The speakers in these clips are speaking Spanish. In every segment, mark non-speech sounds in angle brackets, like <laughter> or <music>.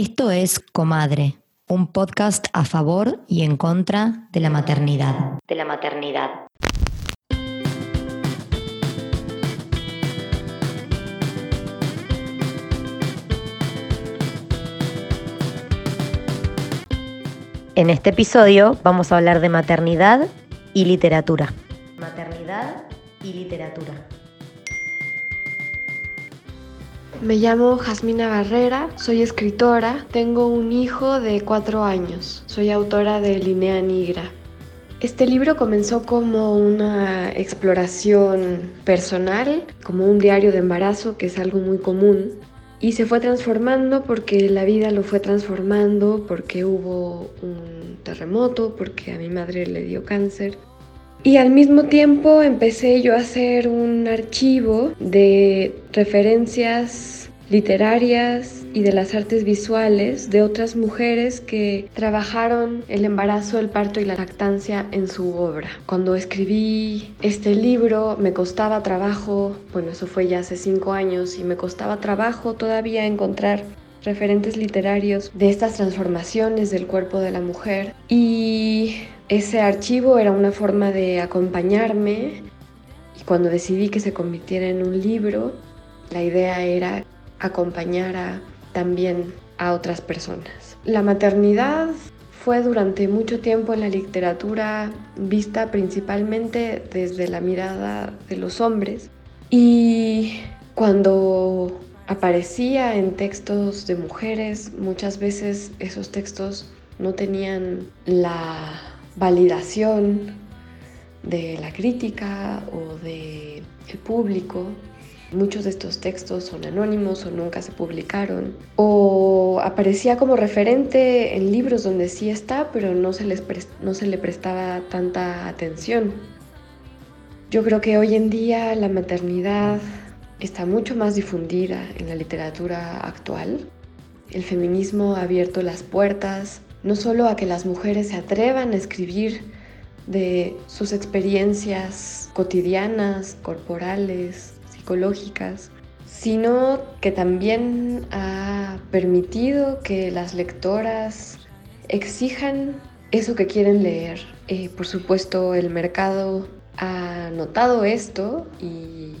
Esto es Comadre, un podcast a favor y en contra de la maternidad. De la maternidad. En este episodio vamos a hablar de maternidad y literatura. Maternidad y literatura. Me llamo Jasmina Barrera, soy escritora, tengo un hijo de cuatro años, soy autora de Linea Nigra. Este libro comenzó como una exploración personal, como un diario de embarazo, que es algo muy común, y se fue transformando porque la vida lo fue transformando, porque hubo un terremoto, porque a mi madre le dio cáncer. Y al mismo tiempo empecé yo a hacer un archivo de referencias literarias y de las artes visuales de otras mujeres que trabajaron el embarazo, el parto y la lactancia en su obra. Cuando escribí este libro me costaba trabajo, bueno, eso fue ya hace cinco años, y me costaba trabajo todavía encontrar referentes literarios de estas transformaciones del cuerpo de la mujer y ese archivo era una forma de acompañarme y cuando decidí que se convirtiera en un libro, la idea era acompañar también a otras personas. La maternidad fue durante mucho tiempo en la literatura vista principalmente desde la mirada de los hombres y cuando aparecía en textos de mujeres, muchas veces esos textos no tenían la validación de la crítica o del el público. Muchos de estos textos son anónimos o nunca se publicaron. O aparecía como referente en libros donde sí está, pero no se, les no se le prestaba tanta atención. Yo creo que hoy en día la maternidad está mucho más difundida en la literatura actual. El feminismo ha abierto las puertas no solo a que las mujeres se atrevan a escribir de sus experiencias cotidianas, corporales, psicológicas, sino que también ha permitido que las lectoras exijan eso que quieren leer. Eh, por supuesto, el mercado ha notado esto y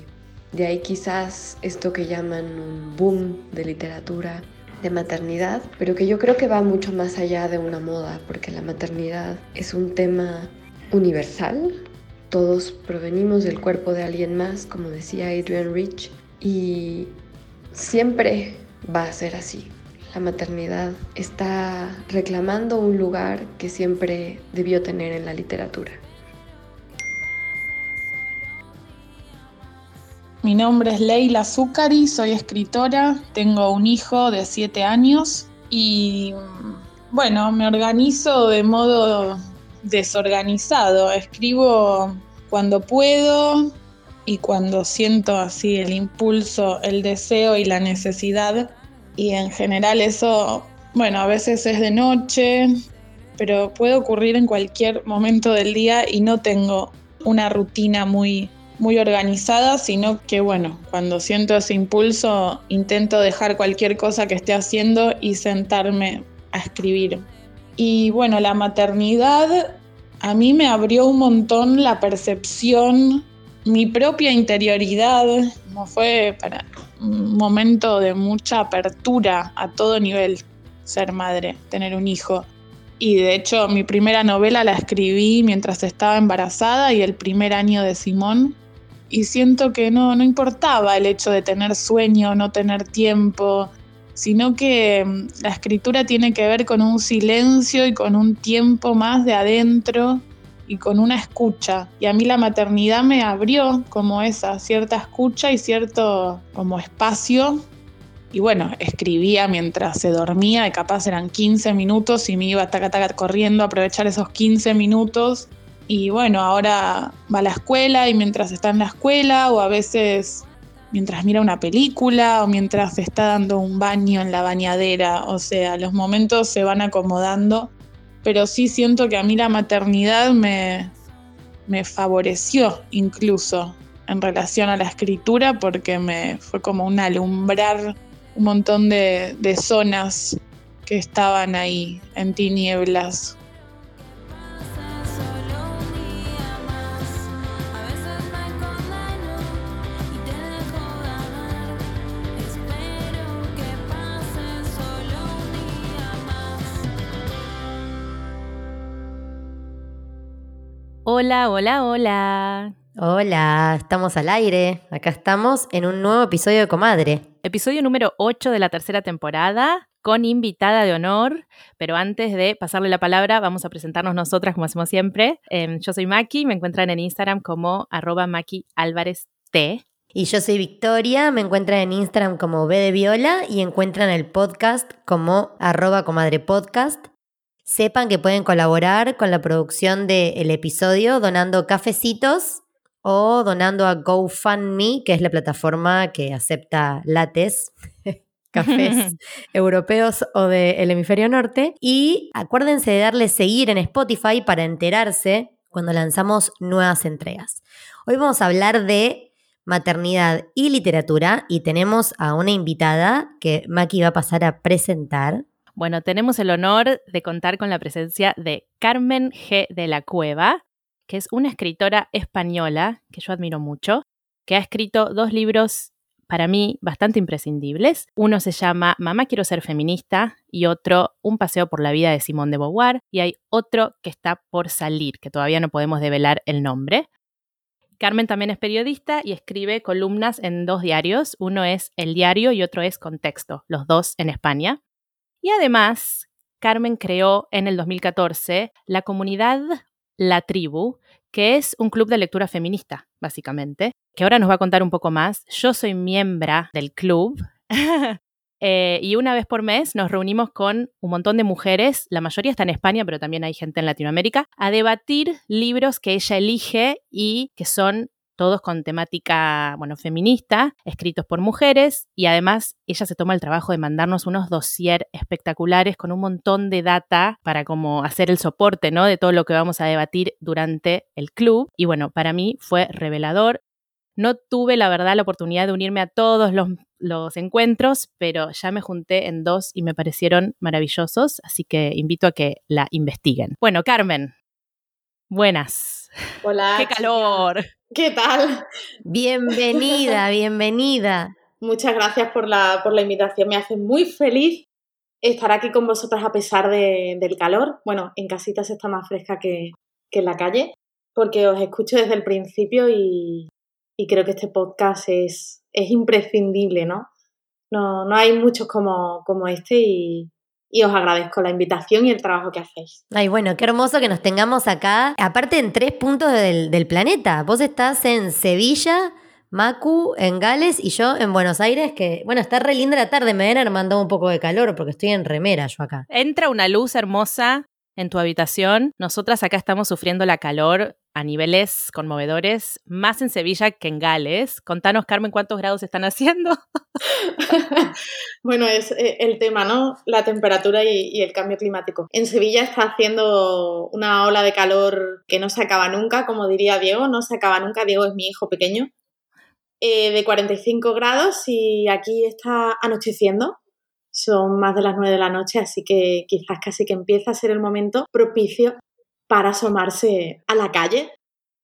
de ahí quizás esto que llaman un boom de literatura de maternidad, pero que yo creo que va mucho más allá de una moda, porque la maternidad es un tema universal. Todos provenimos del cuerpo de alguien más, como decía Adrian Rich, y siempre va a ser así. La maternidad está reclamando un lugar que siempre debió tener en la literatura. Mi nombre es Leila Zucari, soy escritora, tengo un hijo de 7 años y bueno, me organizo de modo desorganizado. Escribo cuando puedo y cuando siento así el impulso, el deseo y la necesidad. Y en general eso, bueno, a veces es de noche, pero puede ocurrir en cualquier momento del día y no tengo una rutina muy muy organizada, sino que bueno, cuando siento ese impulso intento dejar cualquier cosa que esté haciendo y sentarme a escribir. Y bueno, la maternidad a mí me abrió un montón la percepción, mi propia interioridad, como fue para un momento de mucha apertura a todo nivel ser madre, tener un hijo. Y de hecho mi primera novela la escribí mientras estaba embarazada y el primer año de Simón y siento que no, no importaba el hecho de tener sueño, no tener tiempo, sino que mm, la escritura tiene que ver con un silencio y con un tiempo más de adentro y con una escucha. Y a mí la maternidad me abrió como esa, cierta escucha y cierto como espacio. Y bueno, escribía mientras se dormía, y capaz eran 15 minutos y me iba taca, taca, corriendo a aprovechar esos 15 minutos y bueno, ahora va a la escuela y mientras está en la escuela o a veces mientras mira una película o mientras está dando un baño en la bañadera. O sea, los momentos se van acomodando, pero sí siento que a mí la maternidad me, me favoreció incluso en relación a la escritura porque me fue como un alumbrar un montón de, de zonas que estaban ahí en tinieblas. Hola, hola, hola. Hola, estamos al aire. Acá estamos en un nuevo episodio de Comadre. Episodio número 8 de la tercera temporada con invitada de honor, pero antes de pasarle la palabra vamos a presentarnos nosotras como hacemos siempre. Em, yo soy Maki, me encuentran en Instagram como arroba Maki Álvarez T. Y yo soy Victoria, me encuentran en Instagram como B de Viola y encuentran el podcast como arroba comadre podcast. Sepan que pueden colaborar con la producción del episodio donando cafecitos o donando a GoFundMe, que es la plataforma que acepta lates, <laughs> cafés <laughs> europeos o del hemisferio norte. Y acuérdense de darle seguir en Spotify para enterarse cuando lanzamos nuevas entregas. Hoy vamos a hablar de maternidad y literatura y tenemos a una invitada que Maki va a pasar a presentar. Bueno, tenemos el honor de contar con la presencia de Carmen G. de la Cueva, que es una escritora española que yo admiro mucho, que ha escrito dos libros para mí bastante imprescindibles. Uno se llama Mamá quiero ser feminista y otro Un paseo por la vida de Simón de Beauvoir y hay otro que está por salir, que todavía no podemos develar el nombre. Carmen también es periodista y escribe columnas en dos diarios, uno es El Diario y otro es Contexto, los dos en España. Y además, Carmen creó en el 2014 la comunidad la Tribu, que es un club de lectura feminista, básicamente, que ahora nos va a contar un poco más. Yo soy miembro del club. <laughs> Eh, y una vez por mes nos reunimos con un montón de mujeres, la mayoría está en España, pero también hay gente en Latinoamérica, a debatir libros que ella elige y que son todos con temática, bueno, feminista, escritos por mujeres, y además ella se toma el trabajo de mandarnos unos dossier espectaculares con un montón de data para como hacer el soporte, ¿no? De todo lo que vamos a debatir durante el club. Y bueno, para mí fue revelador. No tuve, la verdad, la oportunidad de unirme a todos los, los, encuentros, pero ya me junté en dos y me parecieron maravillosos, así que invito a que la investiguen. Bueno, Carmen, buenas. Hola. ¡Qué calor! ¿Qué tal? Bienvenida, <laughs> bienvenida. Muchas gracias por la, por la invitación. Me hace muy feliz estar aquí con vosotras a pesar de, del calor. Bueno, en casita se está más fresca que, que, en la calle, porque os escucho desde el principio y, y creo que este podcast es, es imprescindible, ¿no? ¿no? No hay muchos como, como este y, y os agradezco la invitación y el trabajo que hacéis. Ay, bueno, qué hermoso que nos tengamos acá, aparte en tres puntos del, del planeta. Vos estás en Sevilla, Macu en Gales y yo en Buenos Aires, que bueno, está re linda la tarde, me ven armando un poco de calor porque estoy en remera yo acá. Entra una luz hermosa en tu habitación. Nosotras acá estamos sufriendo la calor a niveles conmovedores, más en Sevilla que en Gales. Contanos, Carmen, cuántos grados están haciendo. <laughs> <laughs> bueno, es eh, el tema, ¿no? La temperatura y, el cambio climático. En Sevilla está haciendo una ola de calor que no se acaba nunca, como diría Diego, no se acaba nunca. Diego es mi hijo pequeño. Eh, de 45 grados y aquí está anocheciendo. Son más de las 9 de la noche, así que quizás casi que empieza a ser el momento propicio para asomarse a la calle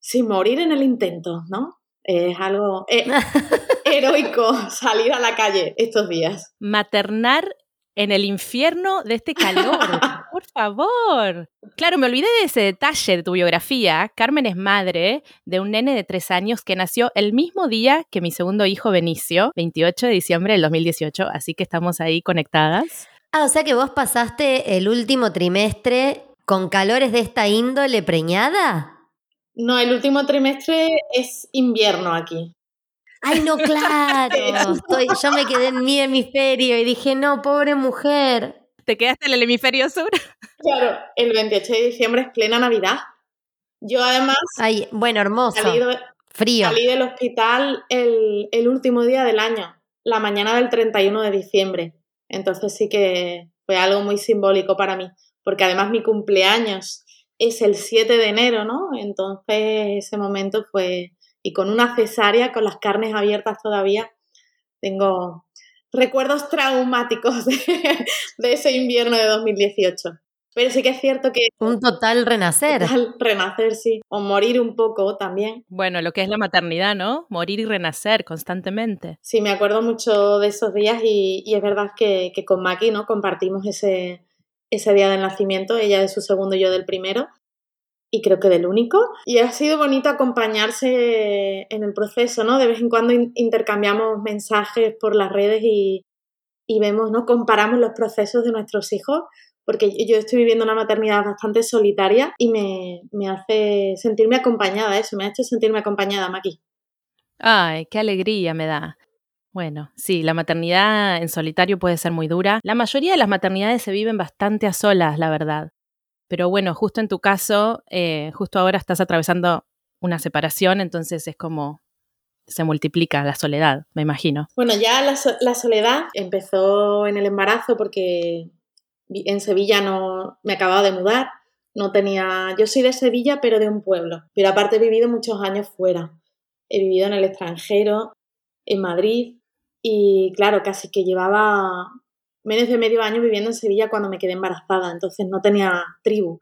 sin morir en el intento, ¿no? Es algo eh, <laughs> heroico salir a la calle estos días. Maternar en el infierno de este calor. <laughs> Por favor. Claro, me olvidé de ese detalle de tu biografía. Carmen es madre de un nene de tres años que nació el mismo día que mi segundo hijo Benicio, 28 de diciembre del 2018. Así que estamos ahí conectadas. Ah, o sea que vos pasaste el último trimestre ¿Con calores de esta índole preñada? No, el último trimestre es invierno aquí. Ay, no, claro. <laughs> yo me quedé en mi hemisferio y dije, no, pobre mujer. ¿Te quedaste en el hemisferio sur? <laughs> Claro, el 28 de diciembre es plena Navidad. Yo además... Ay, bueno, hermoso. Frío. Salí del hospital el, el último día del año, la mañana del 31 de diciembre. Entonces sí que fue algo muy simbólico para mí porque además mi cumpleaños es el 7 de enero, ¿no? Entonces ese momento fue, y con una cesárea, con las carnes abiertas todavía, tengo recuerdos traumáticos de, de ese invierno de 2018. Pero sí que es cierto que... Un total renacer. Total renacer, sí. O morir un poco también. Bueno, lo que es la maternidad, ¿no? Morir y renacer constantemente. Sí, me acuerdo mucho de esos días y, y es verdad que, que, con Maki, ¿no? Compartimos ese, ese día del nacimiento, ella de su segundo y yo del primero. Y creo que del único. Y ha sido bonito acompañarse en el proceso, ¿no? De vez en cuando intercambiamos mensajes por las redes y, y vemos, ¿no? Comparamos los procesos de nuestros hijos porque yo estoy viviendo una maternidad bastante solitaria y me, me hace sentirme acompañada, eso, me ha hecho sentirme acompañada, Maki. Ay, qué alegría me da. Bueno, sí, la maternidad en solitario puede ser muy dura. La mayoría de las maternidades se viven bastante a solas, la verdad. Pero bueno, justo en tu caso, eh, justo ahora estás atravesando una separación, entonces es como se multiplica la soledad, me imagino. Bueno, ya la, la soledad empezó en el embarazo porque en Sevilla no me acababa de mudar, no tenía, yo soy de Sevilla pero de un pueblo, pero aparte he vivido muchos años fuera, he vivido en el extranjero, en Madrid y claro, casi que llevaba menos de medio año viviendo en Sevilla cuando me quedé embarazada, entonces no tenía tribu,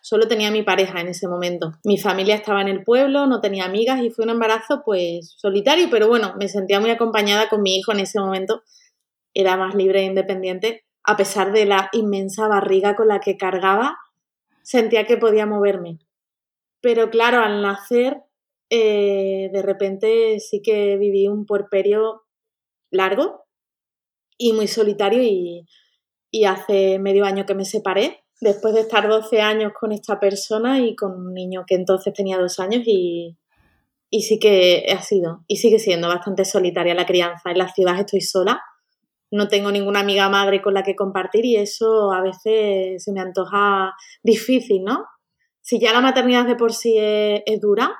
solo tenía mi pareja en ese momento. Mi familia estaba en el pueblo, no tenía amigas y fue un embarazo pues solitario, pero bueno, me sentía muy acompañada con mi hijo en ese momento, era más libre e independiente a pesar de la inmensa barriga con la que cargaba, sentía que podía moverme. Pero claro, al nacer, eh, de repente sí que viví un puerperio largo y muy solitario y, y hace medio año que me separé, después de estar 12 años con esta persona y con un niño que entonces tenía dos años y, y sí que ha sido y sigue siendo bastante solitaria la crianza. En la ciudad estoy sola no tengo ninguna amiga madre con la que compartir y eso a veces se me antoja difícil, ¿no? Si ya la maternidad de por sí es, dura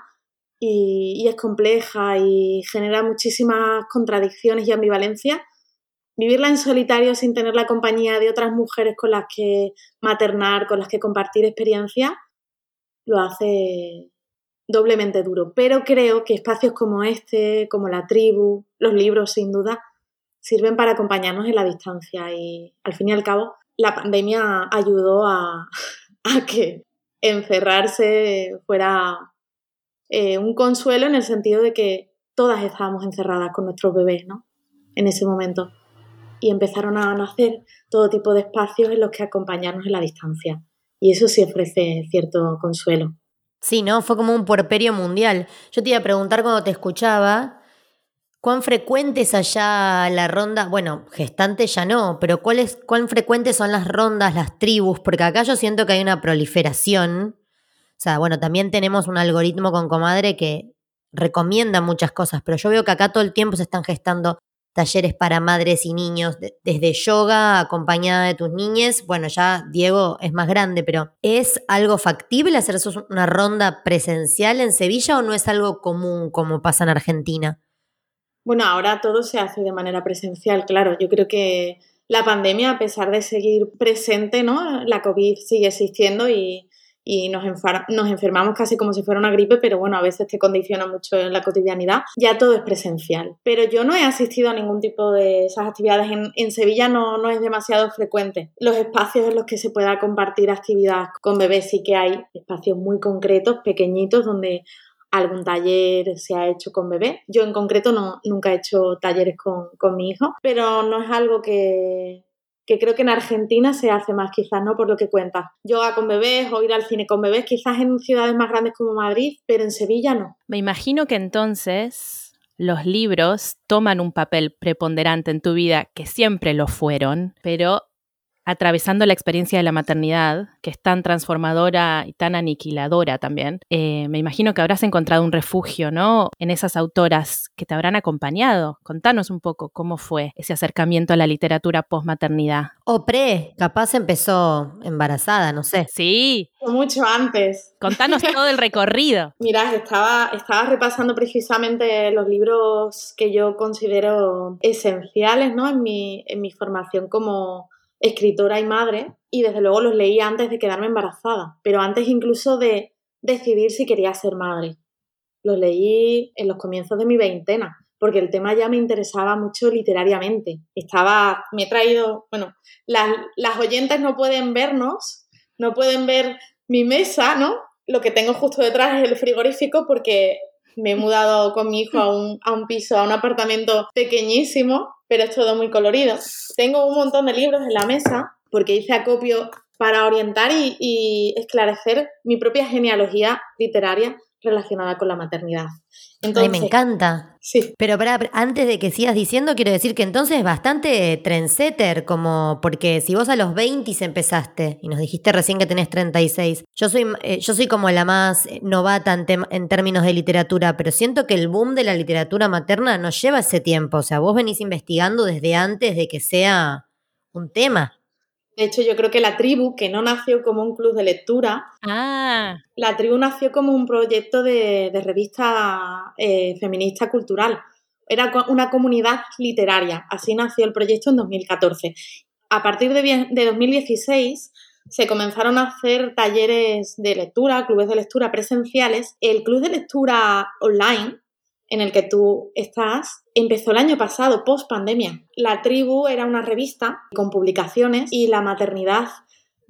y, es compleja y genera muchísimas contradicciones y ambivalencias, vivirla en solitario sin tener la compañía de otras mujeres con las que maternar, con las que compartir experiencias, lo hace doblemente duro. Pero creo que espacios como este, como la tribu, los libros sin duda, sirven para acompañarnos en la distancia y al fin y al cabo la pandemia ayudó a, <laughs> que encerrarse fuera eh, un consuelo en el sentido de que todas estábamos encerradas con nuestros bebés, ¿no? En ese momento. Y empezaron a nacer todo tipo de espacios en los que acompañarnos en la distancia. Y eso sí ofrece cierto consuelo. Sí, ¿no? Fue como un puerperio mundial. Yo te iba a preguntar cuando te escuchaba ¿Cuán frecuente allá la ronda? Bueno, gestante ya no, pero ¿cuál ¿cuán frecuentes son las rondas, las tribus? Porque acá yo siento que hay una proliferación. O sea, bueno, también tenemos un algoritmo con comadre que recomienda muchas cosas, pero yo veo que acá todo el tiempo se están gestando talleres para madres y niños, desde yoga acompañada de tus niñes. Bueno, ya Diego es más grande, pero ¿es algo factible hacer una ronda presencial en Sevilla o no es algo común como pasa en Argentina? Bueno, ahora todo se hace de manera presencial, claro. Yo creo que la pandemia, a pesar de seguir presente, ¿no? La COVID sigue existiendo y, y nos, nos enfermamos casi como si fuera una gripe, pero bueno, a veces te condiciona mucho en la cotidianidad. Ya todo es presencial. Pero yo no he asistido a ningún tipo de esas actividades. En, en Sevilla no, no es demasiado frecuente. Los espacios en los que se pueda compartir actividad con bebés sí que hay espacios muy concretos, pequeñitos, donde algún taller se ha hecho con bebé. Yo en concreto no, nunca he hecho talleres con, con mi hijo, pero no es algo que, que creo que en Argentina se hace más quizás, ¿no? Por lo que cuentas. Yoga con bebés o ir al cine con bebés, quizás en ciudades más grandes como Madrid, pero en Sevilla no. Me imagino que entonces los libros toman un papel preponderante en tu vida, que siempre lo fueron, pero atravesando la experiencia de la maternidad, que es tan transformadora y tan aniquiladora también, eh, me imagino que habrás encontrado un refugio, ¿no? En esas autoras que te habrán acompañado. Contanos un poco cómo fue ese acercamiento a la literatura post-maternidad. O pre, capaz empezó embarazada, no sé. Sí. Mucho antes. Contanos todo el recorrido. <laughs> Mira, estaba, estaba repasando precisamente los libros que yo considero esenciales, ¿no? En mi, en mi formación como escritora y madre, y desde luego los leí antes de quedarme embarazada, pero antes incluso de decidir si quería ser madre. Los leí en los comienzos de mi veintena, porque el tema ya me interesaba mucho literariamente. Estaba, me he traído, bueno, las, las oyentes no pueden vernos, no pueden ver mi mesa, ¿no? Lo que tengo justo detrás es el frigorífico porque me he mudado con mi hijo a un, a un piso, a un apartamento pequeñísimo, pero es todo muy colorido. Tengo un montón de libros en la mesa porque hice acopio para orientar y, y esclarecer mi propia genealogía literaria relacionada con la maternidad. Ay, me encanta. Sí. Pero para, antes de que sigas diciendo, quiero decir que entonces es bastante trendsetter, como porque si vos a los 20 empezaste y nos dijiste recién que tenés 36, yo soy, eh, yo soy como la más novata en, en términos de literatura, pero siento que el boom de la literatura materna nos lleva ese tiempo, o sea, vos venís investigando desde antes de que sea un tema. De hecho, yo creo que la tribu, que no nació como un club de lectura, ah. la tribu nació como un proyecto de, revista eh, feminista cultural. Era una comunidad literaria. Así nació el proyecto en 2014. A partir de, de 2016 se comenzaron a hacer talleres de lectura, clubes de lectura presenciales. El club de lectura online en el que tú estás empezó el año pasado, post pandemia. La tribu era una revista con publicaciones y la maternidad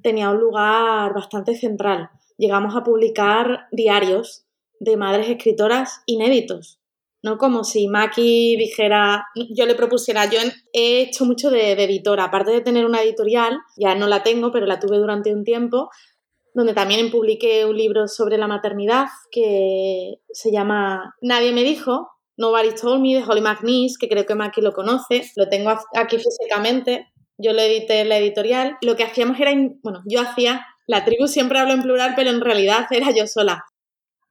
tenía un lugar bastante central. Llegamos a publicar diarios de madres escritoras inéditos. No como si Maki dijera, yo le propusiera, yo he hecho mucho de, de editora, aparte de tener una editorial, ya no la tengo, pero la tuve durante un tiempo, donde también publiqué un libro sobre la maternidad que se llama Nadie me dijo, Nobody Told Me, de Holly McNeese, que creo que Maki lo conoce, lo tengo aquí físicamente, yo lo edité en la editorial. Lo que hacíamos era, bueno, yo hacía, la tribu siempre hablo en plural, pero en realidad <laughs> era yo sola.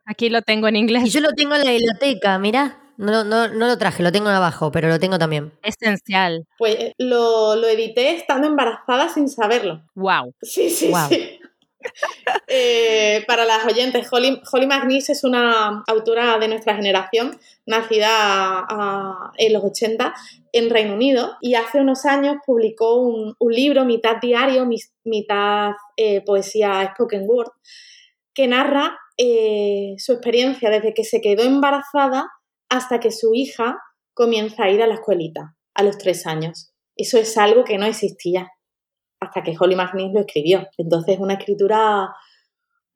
Aquí lo tengo en inglés. Y yo lo tengo en la biblioteca, mira. No, no, no lo traje, lo tengo abajo, pero lo tengo también. Esencial. Pues lo, lo edité estando embarazada sin saberlo. Wow. Sí, sí, sí. Eh, para las oyentes, Holly, Holly es una autora de nuestra generación, nacida en los 80 en Reino Unido y hace unos años publicó un, libro, mitad diario, mitad eh, poesía spoken word, que narra eh, su experiencia desde que se quedó embarazada hasta que su hija comienza a ir a la escuelita a los tres años. Eso es algo que no existía hasta que Holly McNeese lo escribió. Entonces, una escritura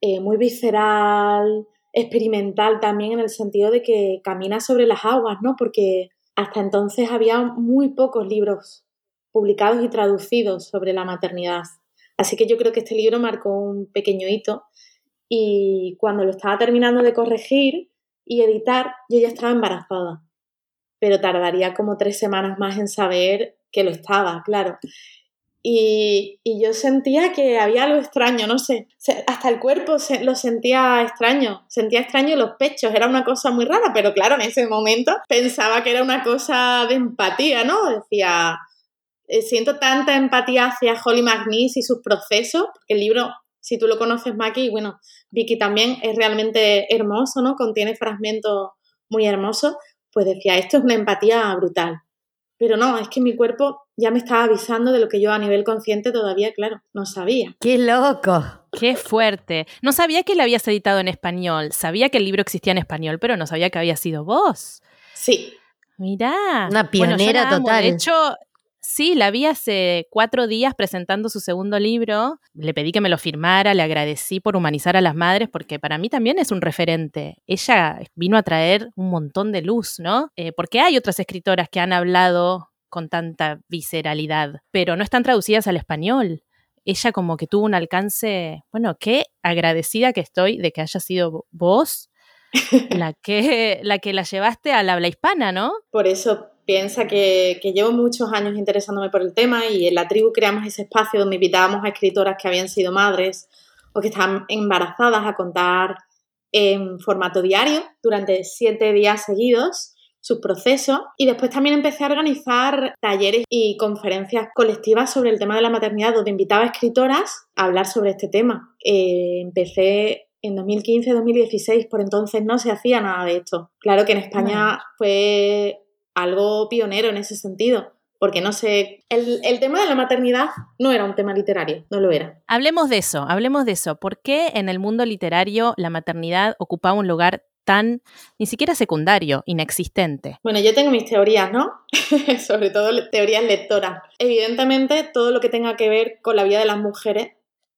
eh, muy visceral, experimental también en el sentido de que camina sobre las aguas, ¿no? Porque hasta entonces había muy pocos libros publicados y traducidos sobre la maternidad. Así que yo creo que este libro marcó un pequeño hito y cuando lo estaba terminando de corregir y editar, yo ya estaba embarazada, pero tardaría como tres semanas más en saber que lo estaba, claro. Y, yo sentía que había algo extraño, no sé, hasta el cuerpo lo sentía extraño, sentía extraño los pechos, era una cosa muy rara, pero claro, en ese momento pensaba que era una cosa de empatía, ¿no? Decía, eh, siento tanta empatía hacia Holly McNeese y sus procesos, el libro, si tú lo conoces, Maki, bueno, Vicky también es realmente hermoso, ¿no? Contiene fragmentos muy hermosos, pues decía, esto es una empatía brutal. Pero no, es que mi cuerpo ya me estaba avisando de lo que yo a nivel consciente todavía, claro, no sabía. ¡Qué loco! ¡Qué fuerte! No sabía que lo habías editado en español. Sabía que el libro existía en español, pero no sabía que había sido vos. Sí. Mirá. Una pionera total. De hecho, sí, la vi hace cuatro días presentando su segundo libro. Le pedí que me lo firmara, le agradecí por humanizar a las madres, porque para mí también es un referente. Ella vino a traer un montón de luz, ¿no? Eh, porque hay otras escritoras que han hablado con tanta visceralidad, pero no están traducidas al español. Ella como que tuvo un alcance, bueno, qué agradecida que estoy de que haya sido vos <laughs> la que la que la llevaste al habla hispana, ¿no? Por eso piensa que, que, llevo muchos años interesándome por el tema y en la tribu creamos ese espacio donde invitábamos a escritoras que habían sido madres o que estaban embarazadas a contar en formato diario durante siete días seguidos sus procesos y después también empecé a organizar talleres y conferencias colectivas sobre el tema de la maternidad donde invitaba a escritoras a hablar sobre este tema. Eh, empecé en 2015-2016, por entonces no se hacía nada de esto. Claro que en España fue algo pionero en ese sentido, porque no sé, el, el, tema de la maternidad no era un tema literario, no lo era. Hablemos de eso, hablemos de eso. ¿Por qué en el mundo literario la maternidad ocupaba un lugar tan, ni siquiera secundario, inexistente. Bueno, yo tengo mis teorías, ¿no? <laughs> Sobre todo teorías lectoras. Evidentemente, todo lo que tenga que ver con la vida de las mujeres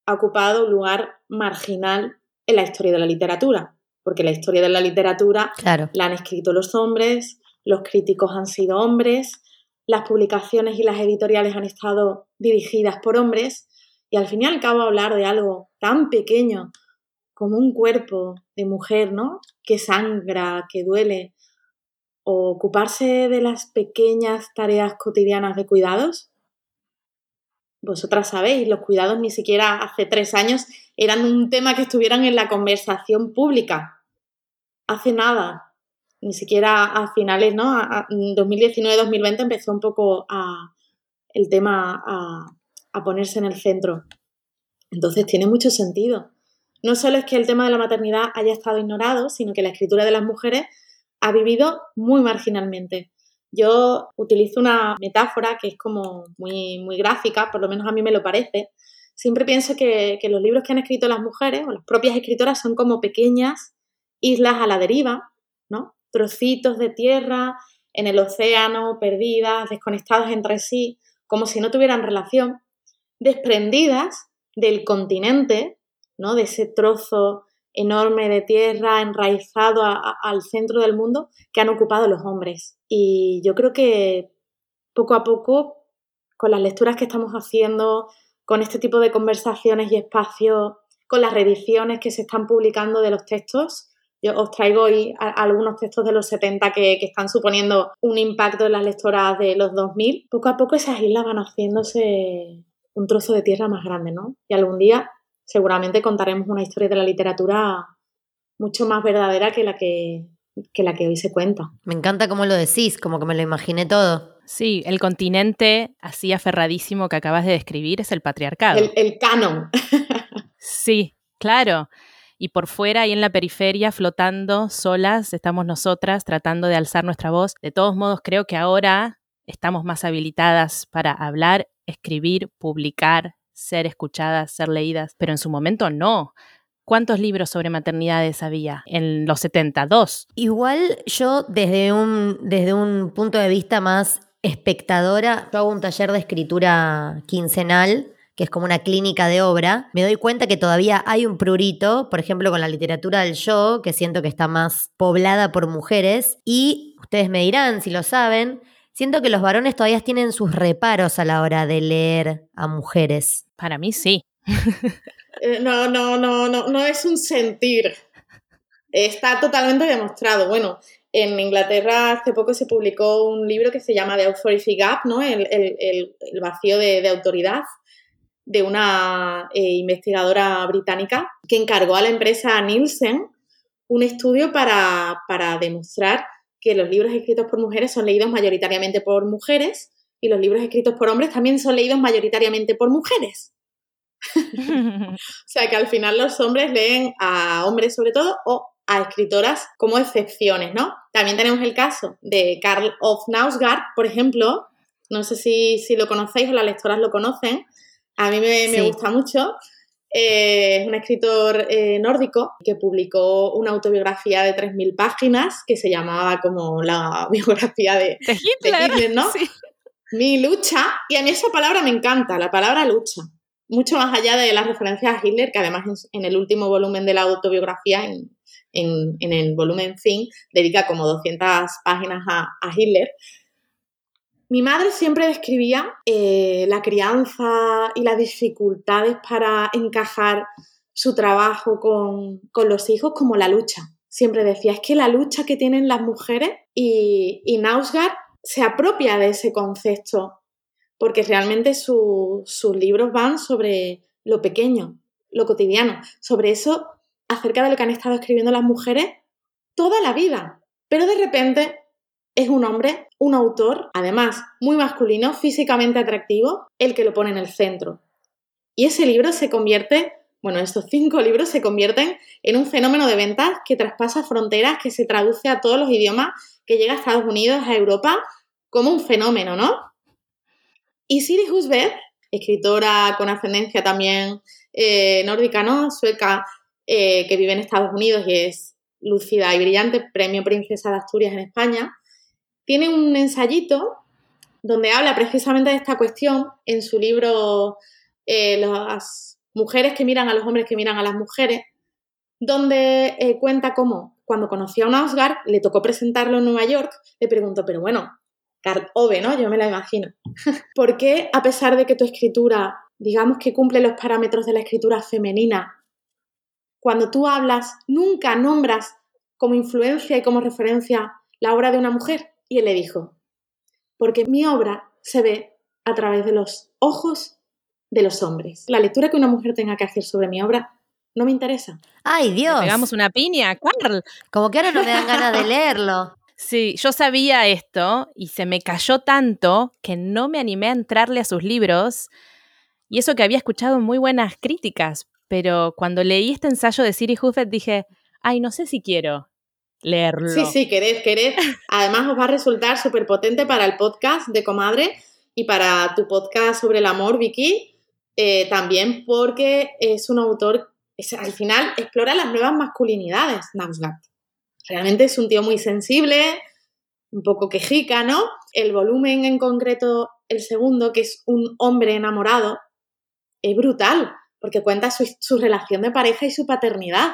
ha ocupado un lugar marginal en la historia de la literatura, porque la historia de la literatura la han escrito los hombres, los críticos han sido hombres, las publicaciones y las editoriales han estado dirigidas por hombres, y al fin y al cabo hablar de algo tan pequeño como un cuerpo de mujer, ¿no? Que sangra, que duele, o ocuparse de las pequeñas tareas cotidianas de cuidados. Vosotras sabéis, los cuidados ni siquiera hace tres años eran un tema que estuvieran en la conversación pública. Hace nada, ni siquiera a finales, ¿no? A 2019-2020 empezó un poco a, el tema a, ponerse en el centro. Entonces tiene mucho sentido. No solo es que el tema de la maternidad haya estado ignorado, sino que la escritura de las mujeres ha vivido muy marginalmente. Yo utilizo una metáfora que es como muy, muy gráfica, por lo menos a mí me lo parece. Siempre pienso que los libros que han escrito las mujeres o las propias escritoras son como pequeñas islas a la deriva, ¿no? Trocitos de tierra en el océano, perdidas, desconectadas entre sí, como si no tuvieran relación, desprendidas del continente, ¿no? de ese trozo enorme de tierra enraizado al centro del mundo que han ocupado los hombres. Y yo creo que poco a poco, con las lecturas que estamos haciendo, con este tipo de conversaciones y espacios, con las reediciones que se están publicando de los textos, yo os traigo hoy algunos textos de los 70 que, que, están suponiendo un impacto en las lectoras de los 2000. Poco a poco esas islas van haciéndose un trozo de tierra más grande, ¿no? Y algún día seguramente contaremos una historia de la literatura mucho más verdadera que la que, la que hoy se cuenta. Me encanta cómo lo decís, como que me lo imaginé todo. Sí, el continente así aferradísimo que acabas de describir es el patriarcado. El, el canon. <laughs> sí, claro. Y por fuera, ahí en la periferia, flotando solas, estamos nosotras tratando de alzar nuestra voz. De todos modos, creo que ahora estamos más habilitadas para hablar escribir, publicar, ser escuchadas, ser leídas, pero en su momento no. ¿Cuántos libros sobre maternidades había en los 72? Igual yo desde un, desde un punto de vista más espectadora, yo hago un taller de escritura quincenal que es como una clínica de obra, me doy cuenta que todavía hay un prurito, por ejemplo, con la literatura del yo, que siento que está más poblada por mujeres, y ustedes me dirán si lo saben, Siento que los varones todavía tienen sus reparos a la hora de leer a mujeres. Para mí sí. <laughs> Eh, no, no, no, no, no es un sentir. Está totalmente demostrado. Bueno, en Inglaterra hace poco se publicó un libro que se llama The Authority Gap, ¿no? El, vacío de, autoridad de una eh, investigadora británica que encargó a la empresa Nielsen un estudio para, para demostrar que los libros escritos por mujeres son leídos mayoritariamente por mujeres y los libros escritos por hombres también son leídos mayoritariamente por mujeres. <laughs> o sea que al final los hombres leen a hombres sobre todo o a escritoras como excepciones, ¿no? También tenemos el caso de Karl of Nausgard, por ejemplo, no sé si, si lo conocéis o las lectoras lo conocen, a mí me, me gusta mucho, es un escritor eh, nórdico que publicó una autobiografía de 3.000 páginas que se llamaba como la <laughs> biografía de, Hitler, ¿no? Mi lucha. Y a mí esa palabra me encanta, la palabra lucha. Mucho más allá de las referencias a Hitler, que además en el último volumen de la autobiografía, en, el volumen fin, dedica como 200 páginas a Hitler. Mi madre siempre describía eh, la crianza y las dificultades para encajar su trabajo con, los hijos como la lucha. Siempre decía, es que la lucha que tienen las mujeres y, y se apropia de ese concepto, porque realmente sus libros van sobre lo pequeño, lo cotidiano, sobre eso acerca de lo que han estado escribiendo las mujeres toda la vida. Pero de repente es un hombre, un autor, además muy masculino, físicamente atractivo, el que lo pone en el centro. Y ese libro se convierte, bueno, estos cinco libros se convierten en un fenómeno de ventas que traspasa fronteras, que se traduce a todos los idiomas, que llega a Estados Unidos, a Europa, como un fenómeno, ¿no? Y Siri Husberg, escritora con ascendencia también eh, nórdica, ¿no? Sueca, eh, que vive en Estados Unidos y es lúcida y brillante, premio Princesa de Asturias en España, tiene un ensayito donde habla precisamente de esta cuestión en su libro eh, Las mujeres que miran a los hombres que miran a las mujeres, donde eh, cuenta cómo cuando conoció a un Oscar, le tocó presentarlo en Nueva York, le preguntó, pero bueno, Carl Ove, ¿no? Yo me la imagino. <laughs> ¿Por qué, a pesar de que tu escritura, digamos que cumple los parámetros de la escritura femenina, cuando tú hablas, nunca nombras como influencia y como referencia la obra de una mujer? Y él le dijo, porque mi obra se ve a través de los ojos de los hombres. La lectura que una mujer tenga que hacer sobre mi obra no me interesa. ¡Ay, Dios! pegamos una piña, Carl. Como que ahora no me dan ganas de leerlo. <laughs> Sí, yo sabía esto y se me cayó tanto que no me animé a entrarle a sus libros. Y eso que había escuchado muy buenas críticas, pero cuando leí este ensayo de Siri Huffet dije, ay, no sé si quiero leerlo. Sí, sí, querés, querés. <laughs> Además os va a resultar súper potente para el podcast de Comadre y para tu podcast sobre el amor, Vicky, eh, también porque es un autor, al final explora las nuevas masculinidades, Nausgat realmente es un tío muy sensible, un poco quejica, ¿no? El volumen en concreto, el segundo, que es un hombre enamorado, es brutal, porque cuenta su, relación de pareja y su paternidad,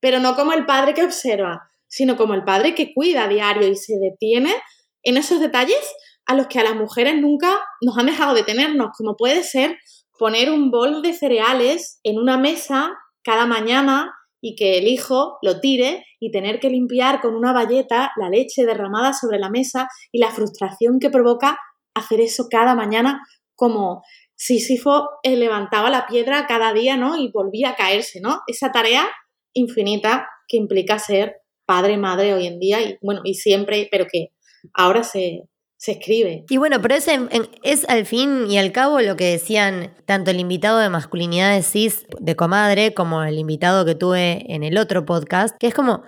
pero no como el padre que observa, sino como el padre que cuida a diario y se detiene en esos detalles a los que a las mujeres nunca nos han dejado detenernos, como puede ser poner un bol de cereales en una mesa cada mañana y que el hijo lo tire y tener que limpiar con una bayeta la leche derramada sobre la mesa y la frustración que provoca hacer eso cada mañana como Sísifo eh, levantaba la piedra cada día, ¿no? Y volvía a caerse, ¿no? Esa tarea infinita que implica ser padre, madre hoy en día y bueno, y siempre, pero que ahora se, se escribe. Y bueno, pero es, es al fin y al cabo lo que decían tanto el invitado de masculinidad de cis de comadre como el invitado que tuve en el otro podcast, que es como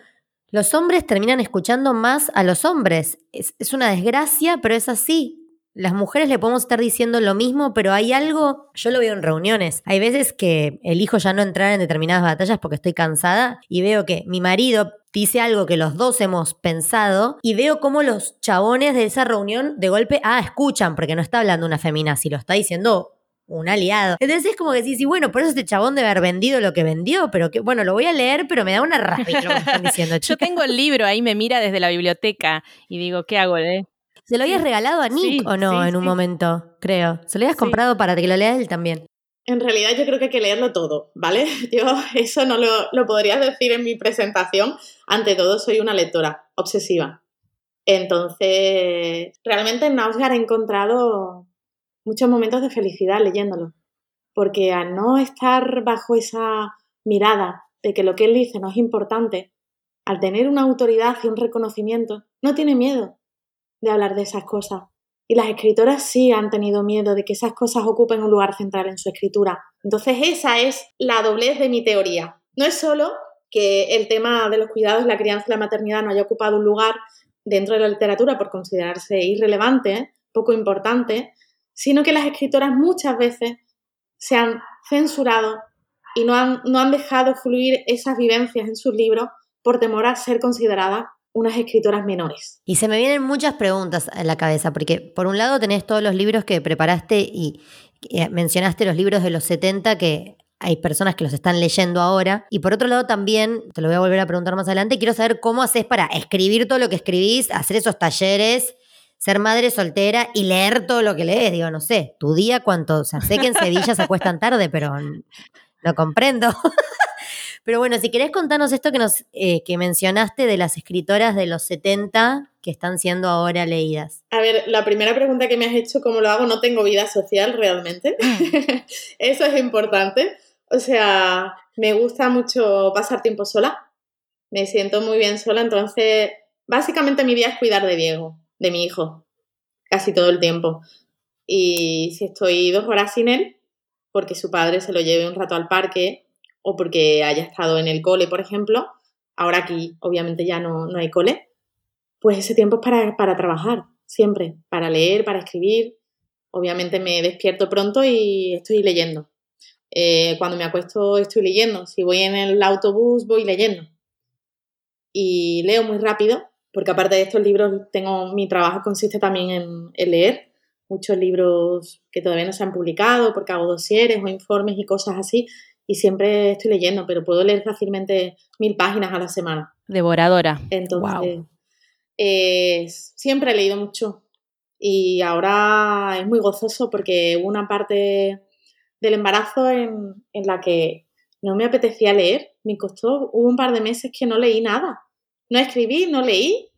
los hombres terminan escuchando más a los hombres. Es, es una desgracia, pero es así. Las mujeres le podemos estar diciendo lo mismo, pero hay algo, yo lo veo en reuniones. Hay veces que elijo ya no entrar en determinadas batallas porque estoy cansada y veo que mi marido dice algo que los dos hemos pensado y veo cómo los chabones de esa reunión de golpe, ah, escuchan, porque no está hablando una femina, si lo está diciendo un aliado. Entonces es como que sí, sí, bueno, por eso este chabón debe haber vendido lo que vendió, pero que, bueno, lo voy a leer, pero me da una rabia lo que están diciendo. <laughs> Yo tengo el libro, ahí me mira desde la biblioteca y digo, ¿qué hago? Eh? ¿Se lo habías regalado a Nick o no en un momento? Creo. ¿Se lo habías comprado para que lo lea él también? En realidad yo creo que hay que leerlo todo, ¿vale? <laughs> Yo eso no lo, lo podría decir en mi presentación. Ante todo, soy una lectora obsesiva. Entonces, realmente en Nausgar he encontrado muchos momentos de felicidad leyéndolo. Porque al no estar bajo esa mirada de que lo que él dice no es importante, al tener una autoridad y un reconocimiento, no tiene miedo de hablar de esas cosas. Y las escritoras sí han tenido miedo de que esas cosas ocupen un lugar central en su escritura. Entonces esa es la doblez de mi teoría. No es solo que el tema de los cuidados, la crianza y la maternidad no haya ocupado un lugar dentro de la literatura por considerarse irrelevante, poco importante, sino que las escritoras muchas veces se han censurado y no han, no han dejado fluir esas vivencias en sus libros por temor a ser consideradas unas escritoras menores. Y se me vienen muchas preguntas a la cabeza, porque por un lado tenés todos los libros que preparaste y eh, mencionaste los libros de los 70 que hay personas que los están leyendo ahora. Y por otro lado también, te lo voy a volver a preguntar más adelante, quiero saber cómo haces para escribir todo lo que escribís, hacer esos talleres, ser madre soltera y leer todo lo que lees. Digo, no sé, tu día cuánto, o sea, sé que en Sevilla se acuestan tarde, pero lo comprendo. <laughs> Pero bueno, si querés contarnos esto que, nos, eh, que mencionaste de las escritoras de los 70 que están siendo ahora leídas. A ver, la primera pregunta que me has hecho, ¿cómo lo hago? No tengo vida social realmente. Mm. <laughs> Eso es importante. O sea, me gusta mucho pasar tiempo sola. Me siento muy bien sola, entonces básicamente mi día es cuidar de Diego, de mi hijo, casi todo el tiempo. Y si estoy dos horas sin él, porque su padre se lo lleve un rato al parque o porque haya estado en el cole, por ejemplo, ahora aquí obviamente ya no, no hay cole, pues ese tiempo es para, para trabajar, siempre, para leer, para escribir. Obviamente me despierto pronto y estoy leyendo. Eh, cuando me acuesto estoy leyendo. Si voy en el autobús voy leyendo. y leo muy rápido, porque aparte de estos libros, tengo, mi trabajo consiste también en, leer muchos libros que todavía no se han publicado, porque hago dosieres o informes y cosas así, y siempre estoy leyendo, pero puedo leer fácilmente mil páginas a la semana. Devoradora. Entonces, eh, siempre he leído mucho y ahora es muy gozoso porque hubo una parte del embarazo en, en la que no me apetecía leer, me costó, hubo un par de meses que no leí nada, no escribí, no leí.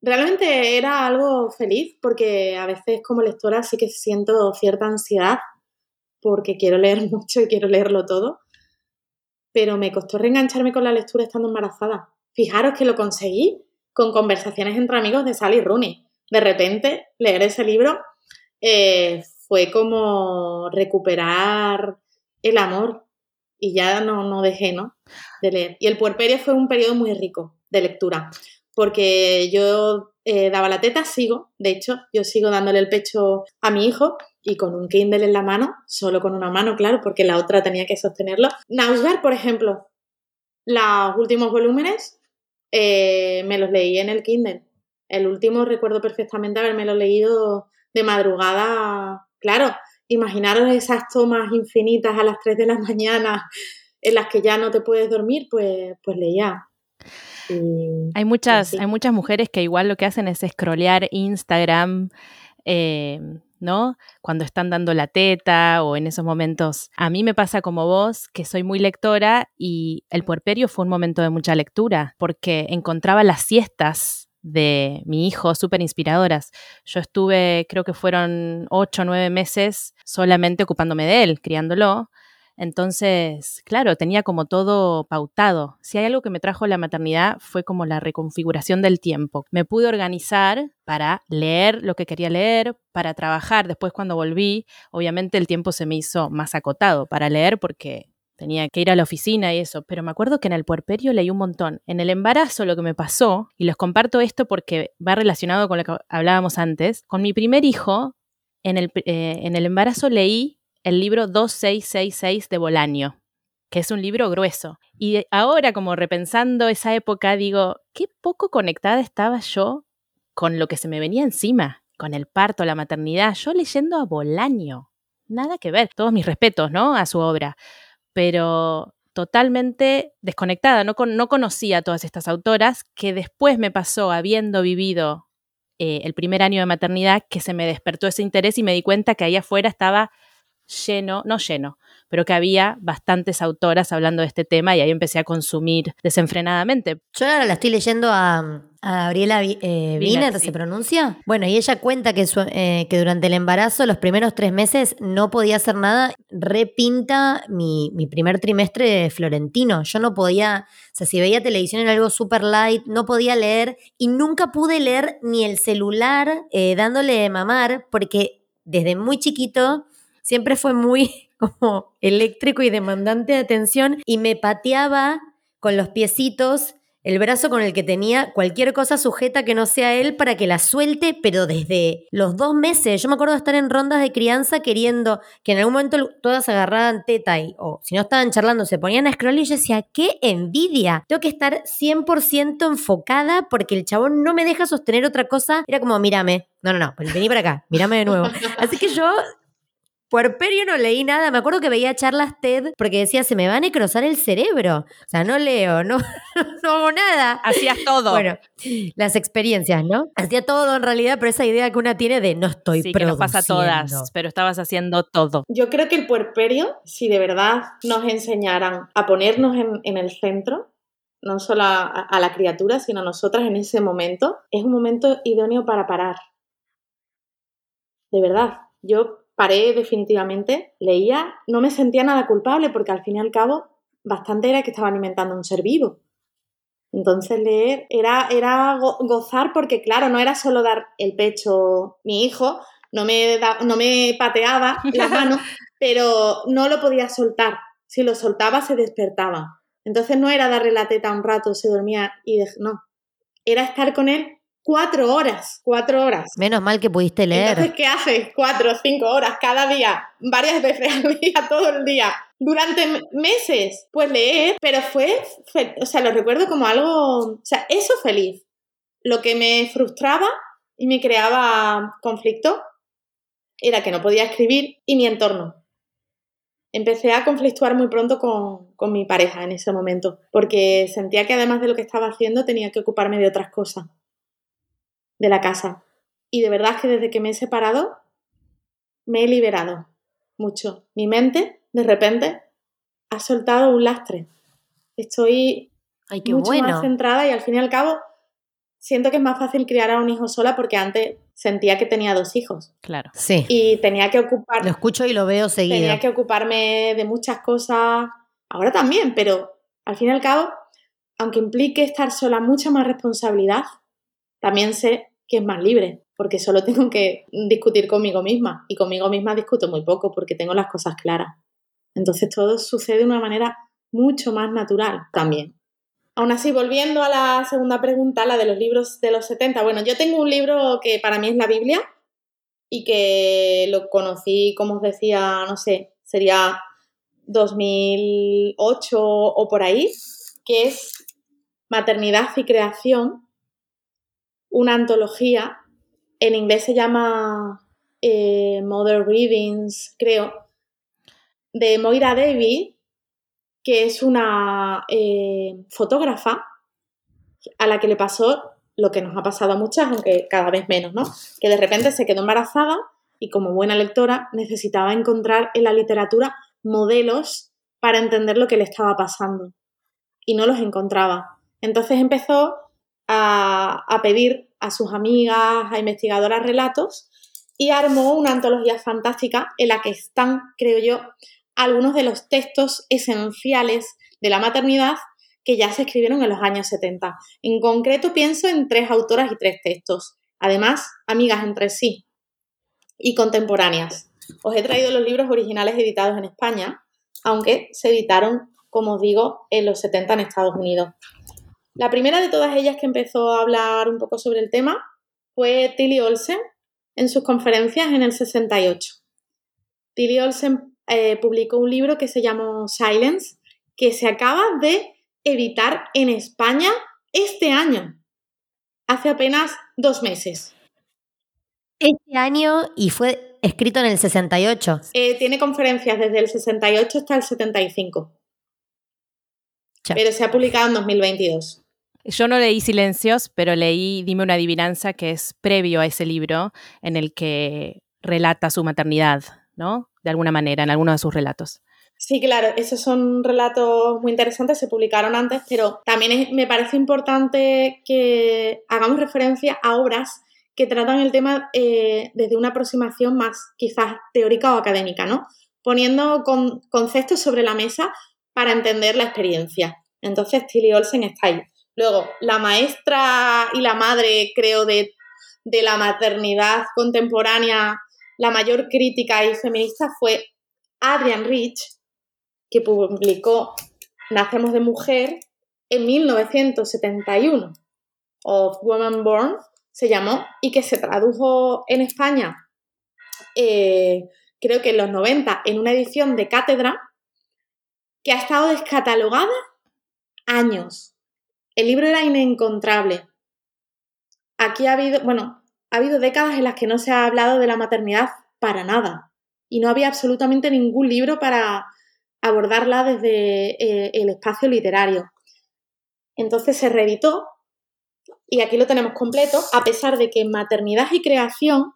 Realmente era algo feliz porque a veces como lectora sí que siento cierta ansiedad porque quiero leer <laughs> mucho y quiero leerlo todo, pero me costó reengancharme con la lectura estando embarazada. Fijaros que lo conseguí con conversaciones entre amigos de Sally Rooney. De repente, leer ese libro eh, fue como recuperar el amor y ya no, no dejé, ¿no? De leer. Y el puerperio fue un periodo muy rico de lectura, porque yo eh, daba la teta, sigo, de hecho, yo sigo dándole el pecho a mi hijo y con un Kindle en la mano, solo con una mano, claro, porque la otra tenía que sostenerlo. Nausgar, por ejemplo, los últimos volúmenes eh, me los leí en el Kindle. El último recuerdo perfectamente haberme lo leído de madrugada, claro, imaginaros esas tomas infinitas a las 3 de la <laughs> mañana en las que ya no te puedes dormir, pues, pues leía. Hay, muchas, hay muchas mujeres que igual lo que hacen es scrollear Instagram, eh, ¿no? Cuando están dando la teta o en esos momentos. A mí me pasa como vos, que soy muy lectora y el puerperio fue un momento de mucha lectura, porque encontraba las siestas de mi hijo súper inspiradoras. Yo estuve, creo que fueron ocho o nueve meses solamente ocupándome de él, criándolo. Entonces, claro, tenía como todo pautado. Si hay algo que me trajo la maternidad fue como la reconfiguración del tiempo. Me pude organizar para leer lo que quería leer, para trabajar. Después cuando volví, obviamente el tiempo se me hizo más acotado para leer porque tenía que ir a la oficina y eso, pero me acuerdo que en el puerperio leí un montón. En el embarazo lo que me pasó, y les comparto esto porque va relacionado con lo que hablábamos antes, con mi primer hijo, en el, eh, en el embarazo leí el libro 2666 de Bolaño, que es un libro grueso. Y ahora, como repensando esa época, digo, qué poco conectada estaba yo con lo que se me venía encima, con el parto, la maternidad, yo leyendo a Bolaño. Nada que ver, todos mis respetos, ¿no? A su obra pero totalmente desconectada, no, no conocía a todas estas autoras, que después me pasó, habiendo vivido eh, el primer año de maternidad, que se me despertó ese interés y me di cuenta que ahí afuera estaba lleno, no lleno, pero que había bastantes autoras hablando de este tema y ahí empecé a consumir desenfrenadamente. Yo ahora la estoy leyendo a, Gabriela eh, Wiener, ¿se pronuncia? Bueno, y ella cuenta que, eh, que durante el embarazo, los primeros tres meses, no podía hacer nada. Repinta mi, mi primer trimestre florentino. Yo no podía, o sea, si veía televisión era algo super light, no podía leer y nunca pude leer ni el celular eh, dándole de mamar porque desde muy chiquito siempre fue muy <laughs> como eléctrico y demandante de atención y me pateaba con los piecitos el brazo con el que tenía cualquier cosa sujeta que no sea él para que la suelte, pero desde los dos meses. Yo me acuerdo de estar en rondas de crianza queriendo que en algún momento todas agarraran teta y, o si no estaban charlando, se ponían a scroll y yo decía, qué envidia. Tengo que estar 100% enfocada porque el chabón no me deja sostener otra cosa. Era como, mírame. No, no, no, vení para acá, mírame de nuevo. <laughs> Así que yo Puerperio no leí nada, me acuerdo que veía charlas TED porque decía, se me va a necrosar el cerebro. O sea, no leo, no, <laughs> no hago nada. Hacías todo. Bueno, las experiencias, ¿no? Hacía todo en realidad, pero esa idea que una tiene de no estoy sí, Que nos pasa a todas, pero estabas haciendo todo. Yo creo que el puerperio, si de verdad nos enseñaran a ponernos en, el centro, no solo a, a la criatura, sino a nosotras en ese momento, es un momento idóneo para parar. De verdad, yo paré definitivamente, leía, no me sentía nada culpable porque al fin y al cabo bastante era que estaba alimentando un ser vivo. Entonces leer era, era gozar porque claro, no era solo dar el pecho mi hijo, no me, no me pateaba la <laughs> mano, pero no lo podía soltar. Si lo soltaba se despertaba. Entonces no era darle la teta un rato, se dormía y no. Era estar con él cuatro horas, cuatro horas. Menos mal que pudiste leer. Entonces, ¿qué haces? Cuatro, cinco horas cada día, varias veces al día, <laughs> todo el día. durante meses, pues leer, pero fue, o sea, lo recuerdo como algo, o sea, eso feliz. Lo que me frustraba y me creaba conflicto era que no podía escribir y mi entorno. Empecé a conflictuar muy pronto con, con mi pareja en ese momento, porque sentía que además de lo que estaba haciendo tenía que ocuparme de otras cosas, de la casa. Y de verdad que desde que me he separado, me he liberado mucho. Mi mente, de repente, ha soltado un lastre. Estoy mucho más centrada y al fin y al cabo siento que es más fácil criar a un hijo sola porque antes sentía que tenía dos hijos. Claro. Sí. Y tenía que ocupar. Lo escucho y lo veo seguido. Tenía que ocuparme de muchas cosas. Ahora también, pero al fin y al cabo, aunque implique estar sola mucha más responsabilidad, también sé que es más libre, porque solo tengo que discutir conmigo misma. Y conmigo misma discuto muy poco porque tengo las cosas claras. Entonces todo sucede de una manera mucho más natural también. Aún así, volviendo a la segunda pregunta, la de los libros de los 70, bueno, yo tengo un libro que para mí es la Biblia y que lo conocí, como os decía, no sé, sería 2008 o por ahí, que es Maternidad y Creación, una antología, en inglés se llama eh, Mother Readings, creo, de Moira David, que es una eh, fotógrafa a la que le pasó lo que nos ha pasado a muchas, aunque cada vez menos, ¿no? Que de repente se quedó embarazada y como buena lectora necesitaba encontrar en la literatura modelos para entender lo que le estaba pasando y no los encontraba. Entonces empezó a, a pedir a sus amigas, a investigadoras relatos y armó una antología fantástica en la que están, creo yo, algunos de los textos esenciales de la maternidad que ya se escribieron en los años 70. En concreto pienso en tres autoras y tres textos, además amigas entre sí y contemporáneas. Os he traído los libros originales editados en España, aunque se editaron, como os digo, en los 70 en Estados Unidos. La primera de todas ellas que empezó a hablar un poco sobre el tema fue Tilly Olsen en sus conferencias en el 68. Tilly Olsen eh, publicó un libro que se llamó Silence, que se acaba de editar en España este año, hace apenas dos meses. Este año y fue escrito en el 68. Eh, tiene conferencias desde el 68 hasta el 75. Pero se ha publicado en 2022. Yo no leí Silencios, pero leí Dime una adivinanza, que es previo a ese libro en el que relata su maternidad, ¿no? de alguna manera en alguno de sus relatos. Sí, claro, esos son relatos muy interesantes, se publicaron antes, pero también me parece importante que hagamos referencia a obras que tratan el tema eh, desde una aproximación más quizás teórica o académica, ¿no? Poniendo conceptos sobre la mesa para entender la experiencia. Entonces, Tilly Olsen está ahí. Luego, la maestra y la madre, creo, de, de la maternidad contemporánea la mayor crítica y feminista fue Adrian Rich, que publicó Nacemos de Mujer en 1971. Of Woman Born se llamó y que se tradujo en España, eh, creo que en los 90, en una edición de cátedra que ha estado descatalogada años. El libro era inencontrable. Aquí ha habido, bueno, ha habido décadas en las que no se ha hablado de la maternidad para nada y no había absolutamente ningún libro para abordarla desde eh, el espacio literario. Entonces se reeditó y aquí lo tenemos completo, a pesar de que en maternidad y creación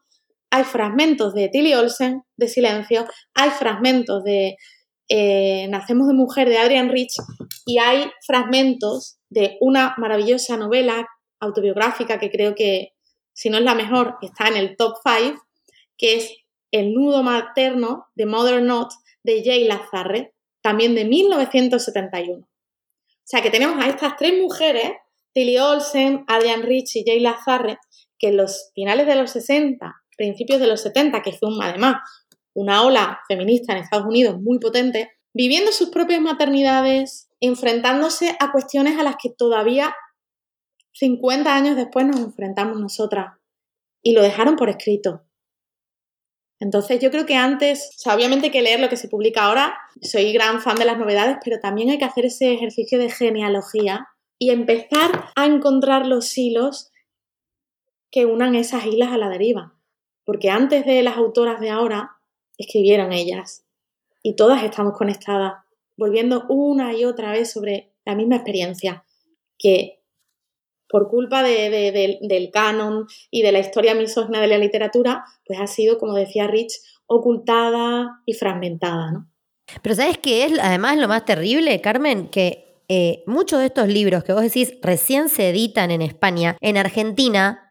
hay fragmentos de Tilly Olsen, de Silencio, hay fragmentos de eh, Nacemos de Mujer, de Adrian Rich, y hay fragmentos de una maravillosa novela autobiográfica que creo que si no es la mejor, está en el top 5, que es El nudo materno de Mother Not de Jay Lazarre, también de 1971. O sea que tenemos a estas tres mujeres, Tilly Olsen, Adrian Rich y Jay Lazarre, que en los finales de los 60, principios de los 70, que fue además una ola feminista en Estados Unidos muy potente, viviendo sus propias maternidades, enfrentándose a cuestiones a las que todavía 50 años después nos enfrentamos nosotras y lo dejaron por escrito. Entonces yo creo que antes, o sea, obviamente hay que leer lo que se publica ahora, soy gran fan de las novedades, pero también hay que hacer ese ejercicio de genealogía y empezar a encontrar los hilos que unan esas islas a la deriva. Porque antes de las autoras de ahora, escribieron ellas. Y todas estamos conectadas, volviendo una y otra vez sobre la misma experiencia, que por culpa del canon y de la historia misógina de la literatura, pues ha sido, como decía Rich, ocultada y fragmentada, ¿no? Pero ¿sabes qué es además lo más terrible, Carmen? Que eh, muchos de estos libros que vos decís recién se editan en España, en Argentina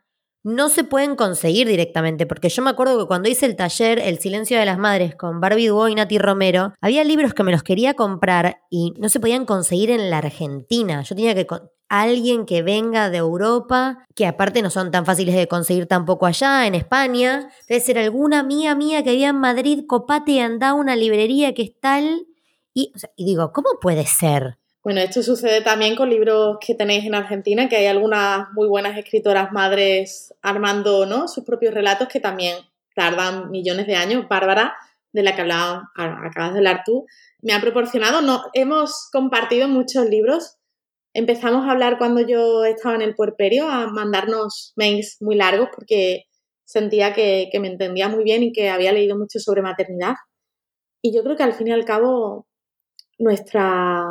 no se pueden conseguir directamente, porque yo me acuerdo que cuando hice el taller El silencio de las madres con Barbie Duo y Nati Romero, había libros que me los quería comprar y no se podían conseguir en la Argentina. Yo tenía que alguien que venga de Europa, que aparte no son tan fáciles de conseguir tampoco allá, en España. Debe ser alguna mía mía que había en Madrid, copate y anda una librería que es tal. Y digo, ¿cómo puede ser? Bueno, esto sucede también con libros que tenéis en Argentina, que hay algunas muy buenas escritoras madres armando ¿no? sus propios relatos que también tardan millones de años. Bárbara, de la que hablaba, acabas de hablar tú, me ha proporcionado, no, hemos compartido muchos libros empezamos a hablar cuando yo estaba en el puerperio, a mandarnos mails muy largos porque sentía que, me entendía muy bien y que había leído mucho sobre maternidad. Y yo creo que al fin y al cabo nuestra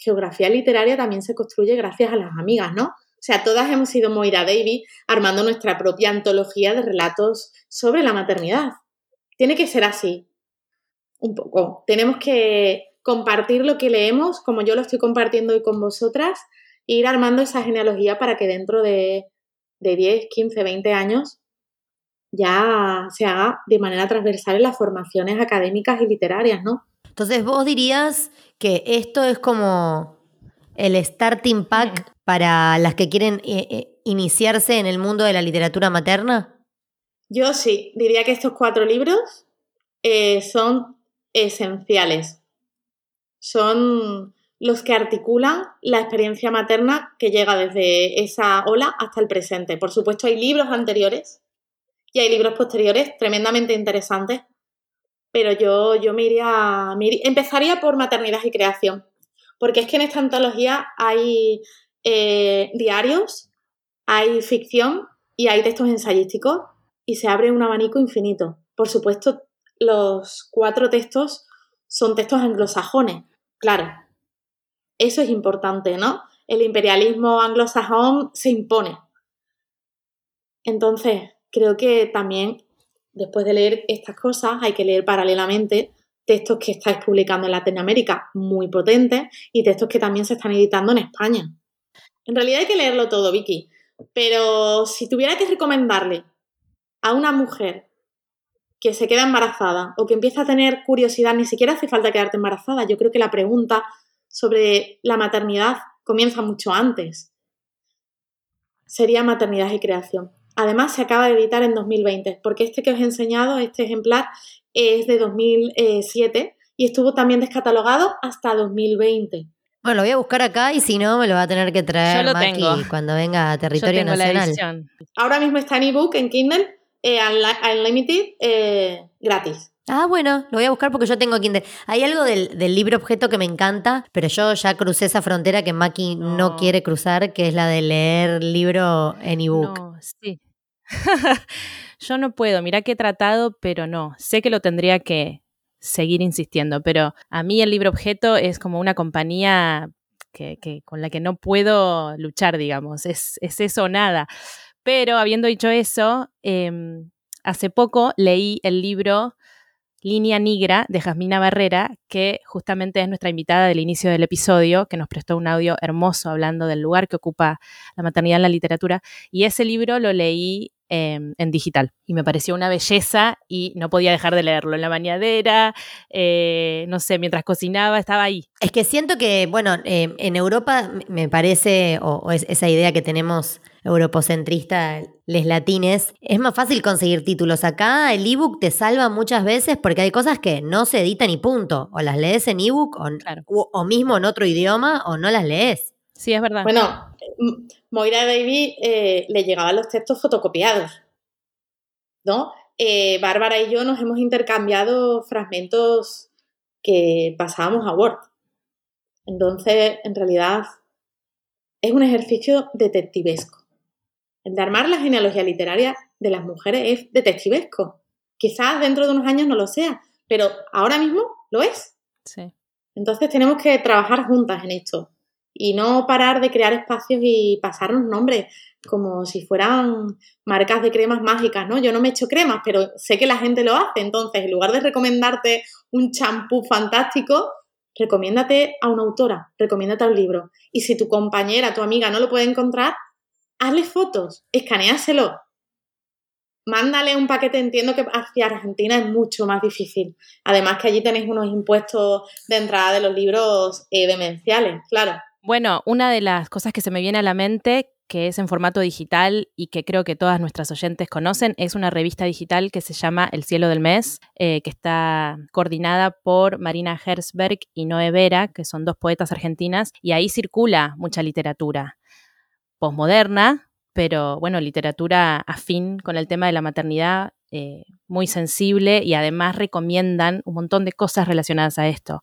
geografía literaria también se construye gracias a las amigas, ¿no? O sea, todas hemos sido Moira Davy armando nuestra propia antología de relatos sobre la maternidad. Tiene que ser así, un poco. Tenemos que compartir lo que leemos, como yo lo estoy compartiendo hoy con vosotras, e ir armando esa genealogía para que dentro de, de 10, 15, 20 años ya se haga de manera transversal en las formaciones académicas y literarias, ¿no? Entonces, vos dirías que esto es como el starting pack para las que quieren eh, eh, iniciarse en el mundo de la literatura materna. Yo sí, diría que estos cuatro libros eh, son esenciales son los que articulan la experiencia materna que llega desde esa ola hasta el presente. Por supuesto, hay libros anteriores y hay libros posteriores tremendamente interesantes, pero yo, yo me, iría, empezaría por maternidad y creación, porque es que en esta antología hay eh, diarios, hay ficción y hay textos ensayísticos y se abre un abanico infinito. Por supuesto, los cuatro textos son textos anglosajones, Claro, eso es importante, ¿no? El imperialismo anglosajón se impone. Entonces, creo que también, después de leer estas cosas, hay que leer paralelamente textos que estáis publicando en Latinoamérica muy potentes y textos que también se están editando en España. En realidad hay que leerlo todo, Vicky, pero si tuviera que recomendarle a una mujer que se queda embarazada o que empieza a tener curiosidad, ni siquiera hace falta quedarte embarazada. Yo creo que la pregunta sobre la maternidad comienza mucho antes. Sería maternidad y creación. Además, se acaba de editar en 2020, porque este que os he enseñado, este ejemplar, es de 2007 y estuvo también descatalogado hasta 2020. Bueno, lo voy a buscar acá y si no, me lo va a tener que traer Yo lo cuando venga a territorio nacional. Ahora mismo está en ebook, en Kindle, eh, Unlimited eh, gratis. Ah, bueno, lo voy a buscar porque yo tengo Kindle. Hay algo del, libro objeto que me encanta, pero yo ya crucé esa frontera que Maki no, quiere cruzar, que es la de leer libro en ebook. No, sí. <laughs> yo no puedo, mira que he tratado, pero no. Sé que lo tendría que seguir insistiendo, pero a mí el libro objeto es como una compañía que, con la que no puedo luchar, digamos. Es, es eso o nada. Pero habiendo dicho eso, em, hace poco leí el libro Línea Negra de Jasmina Barrera, que justamente es nuestra invitada del inicio del episodio, que nos prestó un audio hermoso hablando del lugar que ocupa la maternidad en la literatura. Y ese libro lo leí em, en digital y me pareció una belleza y no podía dejar de leerlo en la bañadera, eh, no sé, mientras cocinaba, estaba ahí. Es que siento que, bueno, em, en Europa me parece, o, es esa idea que tenemos europocentrista, les latines, es más fácil conseguir títulos. Acá el ebook te salva muchas veces porque hay cosas que no se editan y punto. O las lees en ebook o, o, mismo en otro idioma o no las lees. Sí, es verdad. Bueno, Moira Baby eh, le llegaban los textos fotocopiados, ¿no? eh, Bárbara y yo nos hemos intercambiado fragmentos que pasábamos a Word. Entonces, en realidad, es un ejercicio detectivesco. El de armar la genealogía literaria de las mujeres es detectivesco. Quizás dentro de unos años no lo sea, pero ahora mismo lo es. Sí. Entonces tenemos que trabajar juntas en esto y no parar de crear espacios y pasarnos nombres como si fueran marcas de cremas mágicas, ¿no? Yo no me echo cremas, pero sé que la gente lo hace, entonces en lugar de recomendarte un champú fantástico, recomiéndate a una autora, recomiéndate a un libro. Y si tu compañera, tu amiga no lo puede encontrar, hazle fotos, escaneáselo. Mándale un paquete, entiendo que hacia Argentina es mucho más difícil. Además que allí tenéis unos impuestos de entrada de los libros eh, demenciales, claro. Bueno, una de las cosas que se me viene a la mente, que es en formato digital y que creo que todas nuestras oyentes conocen, es una revista digital que se llama El Cielo del Mes, eh, que está coordinada por Marina Herzberg y Noé Vera, que son dos poetas argentinas, y ahí circula mucha literatura posmoderna, pero bueno, literatura afín con el tema de la maternidad, eh, muy sensible y además recomiendan un montón de cosas relacionadas a esto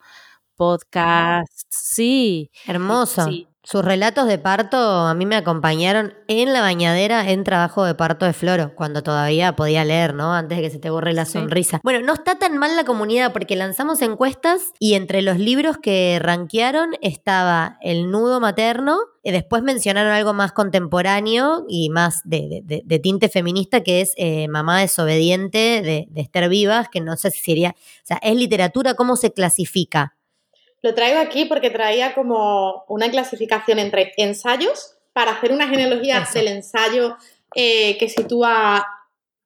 podcasts, sí. Hermoso. Sí. Sus relatos de parto a mí me acompañaron en la bañadera en trabajo de parto de Floro, cuando todavía podía leer, ¿no? Antes de que se te borre la Sí. sonrisa. Bueno, no está tan mal la comunidad porque lanzamos encuestas y entre los libros que rankearon estaba El nudo materno, y después mencionaron algo más contemporáneo y más de, de- de- de tinte feminista que es eh, Mamá desobediente de, de Esther Vivas, que no sé si sería, o sea, es literatura, ¿cómo se clasifica? Lo traigo aquí porque traía como una clasificación entre ensayos para hacer una genealogía Eso. del ensayo eh, que sitúa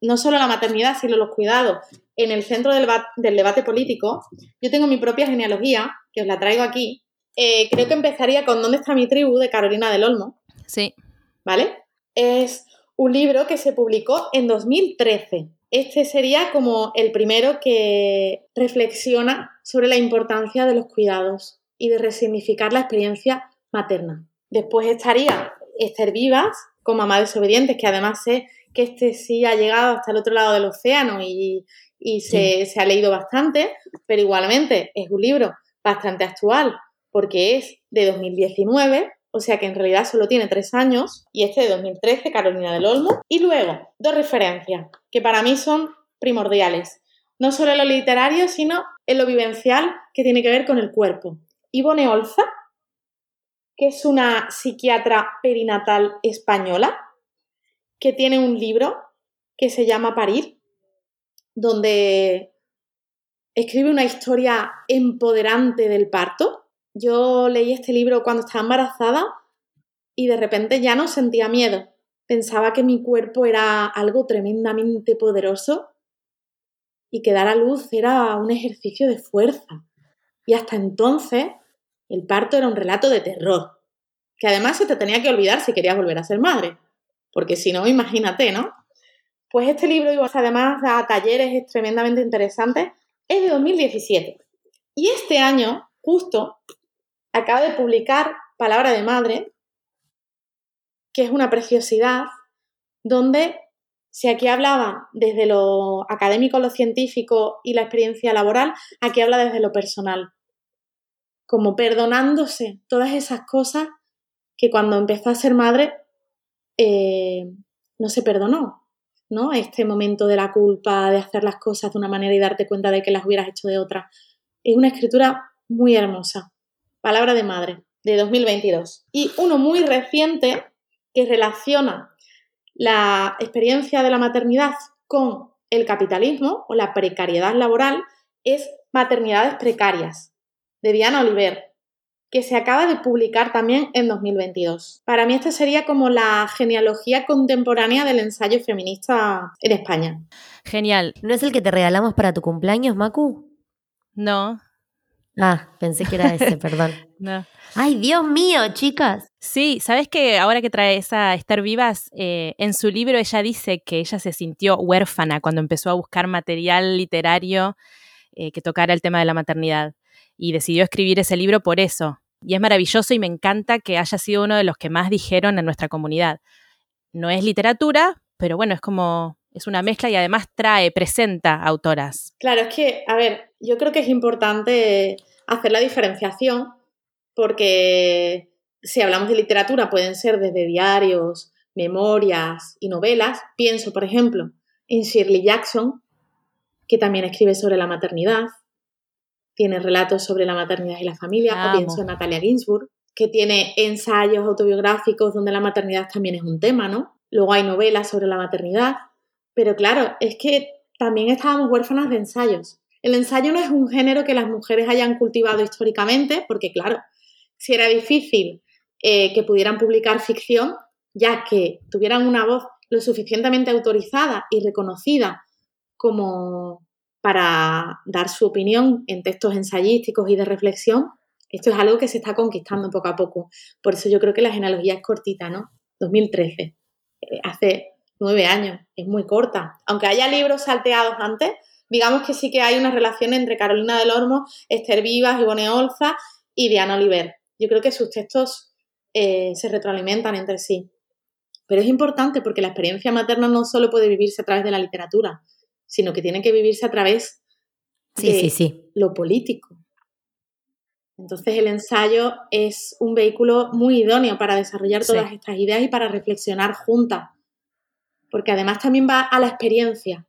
no solo la maternidad, sino los cuidados en el centro del debate político. Yo tengo mi propia genealogía, que os la traigo aquí. Eh, creo que empezaría con ¿Dónde está mi tribu? de Carolina del Olmo. Sí, ¿vale? Es un libro que se publicó en 2013. Este sería como el primero que reflexiona sobre la importancia de los cuidados y de resignificar la experiencia materna. Después estaría Esther Vivas, con Mamá Desobedientes, que además sé que este sí ha llegado hasta el otro lado del océano y, y se, se ha leído bastante, pero igualmente es un libro bastante actual porque es de 2019 o sea que en realidad solo tiene tres años, y este de 2013, Carolina del Olmo. Y luego, dos referencias que para mí son primordiales, no solo en lo literario, sino en lo vivencial que tiene que ver con el cuerpo. Ivone Olza, que es una psiquiatra perinatal española, que tiene un libro que se llama Parir, donde escribe una historia empoderante del parto. Yo leí este libro cuando estaba embarazada y de repente ya no sentía miedo. Pensaba que mi cuerpo era algo tremendamente poderoso y que dar a luz era un ejercicio de fuerza. Y hasta entonces el parto era un relato de terror, que además se te tenía que olvidar si querías volver a ser madre, porque si no, imagínate, ¿no? Pues este libro, además da talleres tremendamente interesantes, es de 2017. Y este año, justo, acaba de publicar Palabra de Madre, que es una preciosidad, donde si aquí hablaba desde lo académico, lo científico y la experiencia laboral, aquí habla desde lo personal, como perdonándose todas esas cosas que cuando empezó a ser madre eh, no se perdonó, ¿no? Este momento de la culpa, de hacer las cosas de una manera y darte cuenta de que las hubieras hecho de otra. Es una escritura muy hermosa. Palabra de madre, de 2022. Y uno muy reciente que relaciona la experiencia de la maternidad con el capitalismo o la precariedad laboral es Maternidades Precarias, de Diana Oliver, que se acaba de publicar también en 2022. Para mí esta sería como la genealogía contemporánea del ensayo feminista en España. Genial. ¿No es el que te regalamos para tu cumpleaños, Macu? No, Ah, pensé que era ese, perdón. <laughs> no. Ay, Dios mío, chicas. Sí, ¿sabes que ahora que trae esa Esther Vivas, eh, en su libro ella dice que ella se sintió huérfana cuando empezó a buscar material literario eh, que tocara el tema de la maternidad y decidió escribir ese libro por eso. Y es maravilloso y me encanta que haya sido uno de los que más dijeron en nuestra comunidad. No es literatura, pero bueno, es como Es una mezcla y además trae, presenta autoras. Claro, es que, a ver, yo creo que es importante hacer la diferenciación porque si hablamos de literatura pueden ser desde diarios, memorias y novelas. Pienso, por ejemplo, en Shirley Jackson, que también escribe sobre la maternidad, tiene relatos sobre la maternidad y la familia, o pienso en Natalia Ginsburg, que tiene ensayos autobiográficos donde la maternidad también es un tema, ¿no? Luego hay novelas sobre la maternidad, pero claro, es que también estábamos huérfanas de ensayos. El ensayo no es un género que las mujeres hayan cultivado históricamente, porque claro, si era difícil eh, que pudieran publicar ficción, ya que tuvieran una voz lo suficientemente autorizada y reconocida como para dar su opinión en textos ensayísticos y de reflexión, esto es algo que se está conquistando poco a poco. Por eso yo creo que la genealogía es cortita, ¿no? 2013, eh, hace nueve años, es muy corta. Aunque haya libros salteados antes, digamos que sí que hay una relación entre Carolina del Olmo, Esther Vivas, Ivone Olza y Diana Oliver. Yo creo que sus textos eh, se retroalimentan entre sí. Pero es importante porque la experiencia materna no solo puede vivirse a través de la literatura, sino que tiene que vivirse a través de lo político. Entonces el ensayo es un vehículo muy idóneo para desarrollar todas estas ideas y para reflexionar juntas, porque además también va a la experiencia.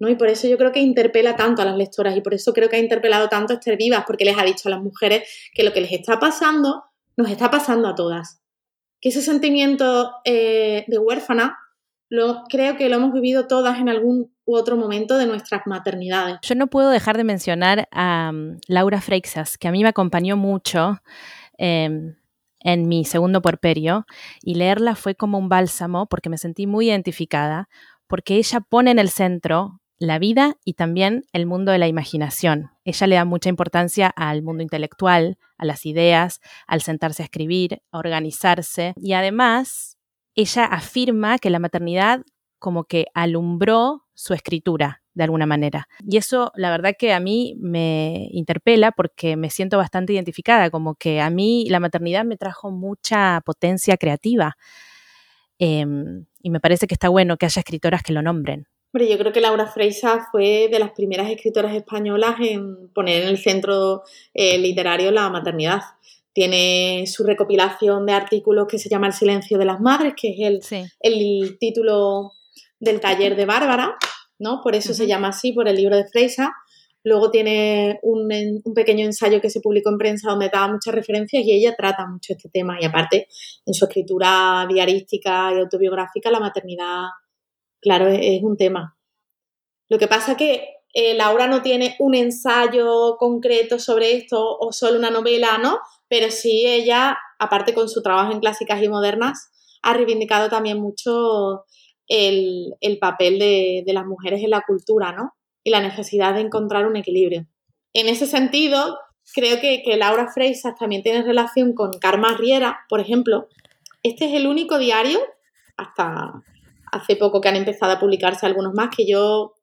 ¿No? Y por eso yo creo que interpela tanto a las lectoras y por eso creo que ha interpelado tanto a Esther Vivas, porque les ha dicho a las mujeres que lo que les está pasando nos está pasando a todas. Que ese sentimiento eh, de huérfana lo, creo que lo hemos vivido todas en algún u otro momento de nuestras maternidades. Yo no puedo dejar de mencionar a um, Laura Freixas, que a mí me acompañó mucho em, en mi segundo puerperio, y leerla fue como un bálsamo porque me sentí muy identificada, porque ella pone en el centro la vida y también el mundo de la imaginación. Ella le da mucha importancia al mundo intelectual, a las ideas, al sentarse a escribir, a organizarse y además ella afirma que la maternidad como que alumbró su escritura de alguna manera. Y eso la verdad que a mí me interpela porque me siento bastante identificada, como que a mí la maternidad me trajo mucha potencia creativa. Em, y me parece que está bueno que haya escritoras que lo nombren. Hombre, yo creo que Laura Freisa fue de las primeras escritoras españolas en poner en el centro eh, literario la maternidad. Tiene su recopilación de artículos que se llama El silencio de las madres, que es el, el título del taller de Bárbara, ¿no? Por eso se llama así, por el libro de Freisa. Luego tiene un, un, pequeño ensayo que se publicó en prensa donde daba muchas referencias y ella trata mucho este tema. Y aparte, en su escritura diarística y autobiográfica, la maternidad claro, es, un tema. Lo que pasa que eh, Laura no tiene un ensayo concreto sobre esto o solo una novela, ¿no? Pero sí ella, aparte con su trabajo en clásicas y modernas, ha reivindicado también mucho el, papel de, las mujeres en la cultura, ¿no? Y la necesidad de encontrar un equilibrio. En ese sentido, creo que, que Laura Freisas también tiene relación con Karma Riera, por ejemplo. Este es el único diario, hasta hace poco que han empezado a publicarse algunos más que yo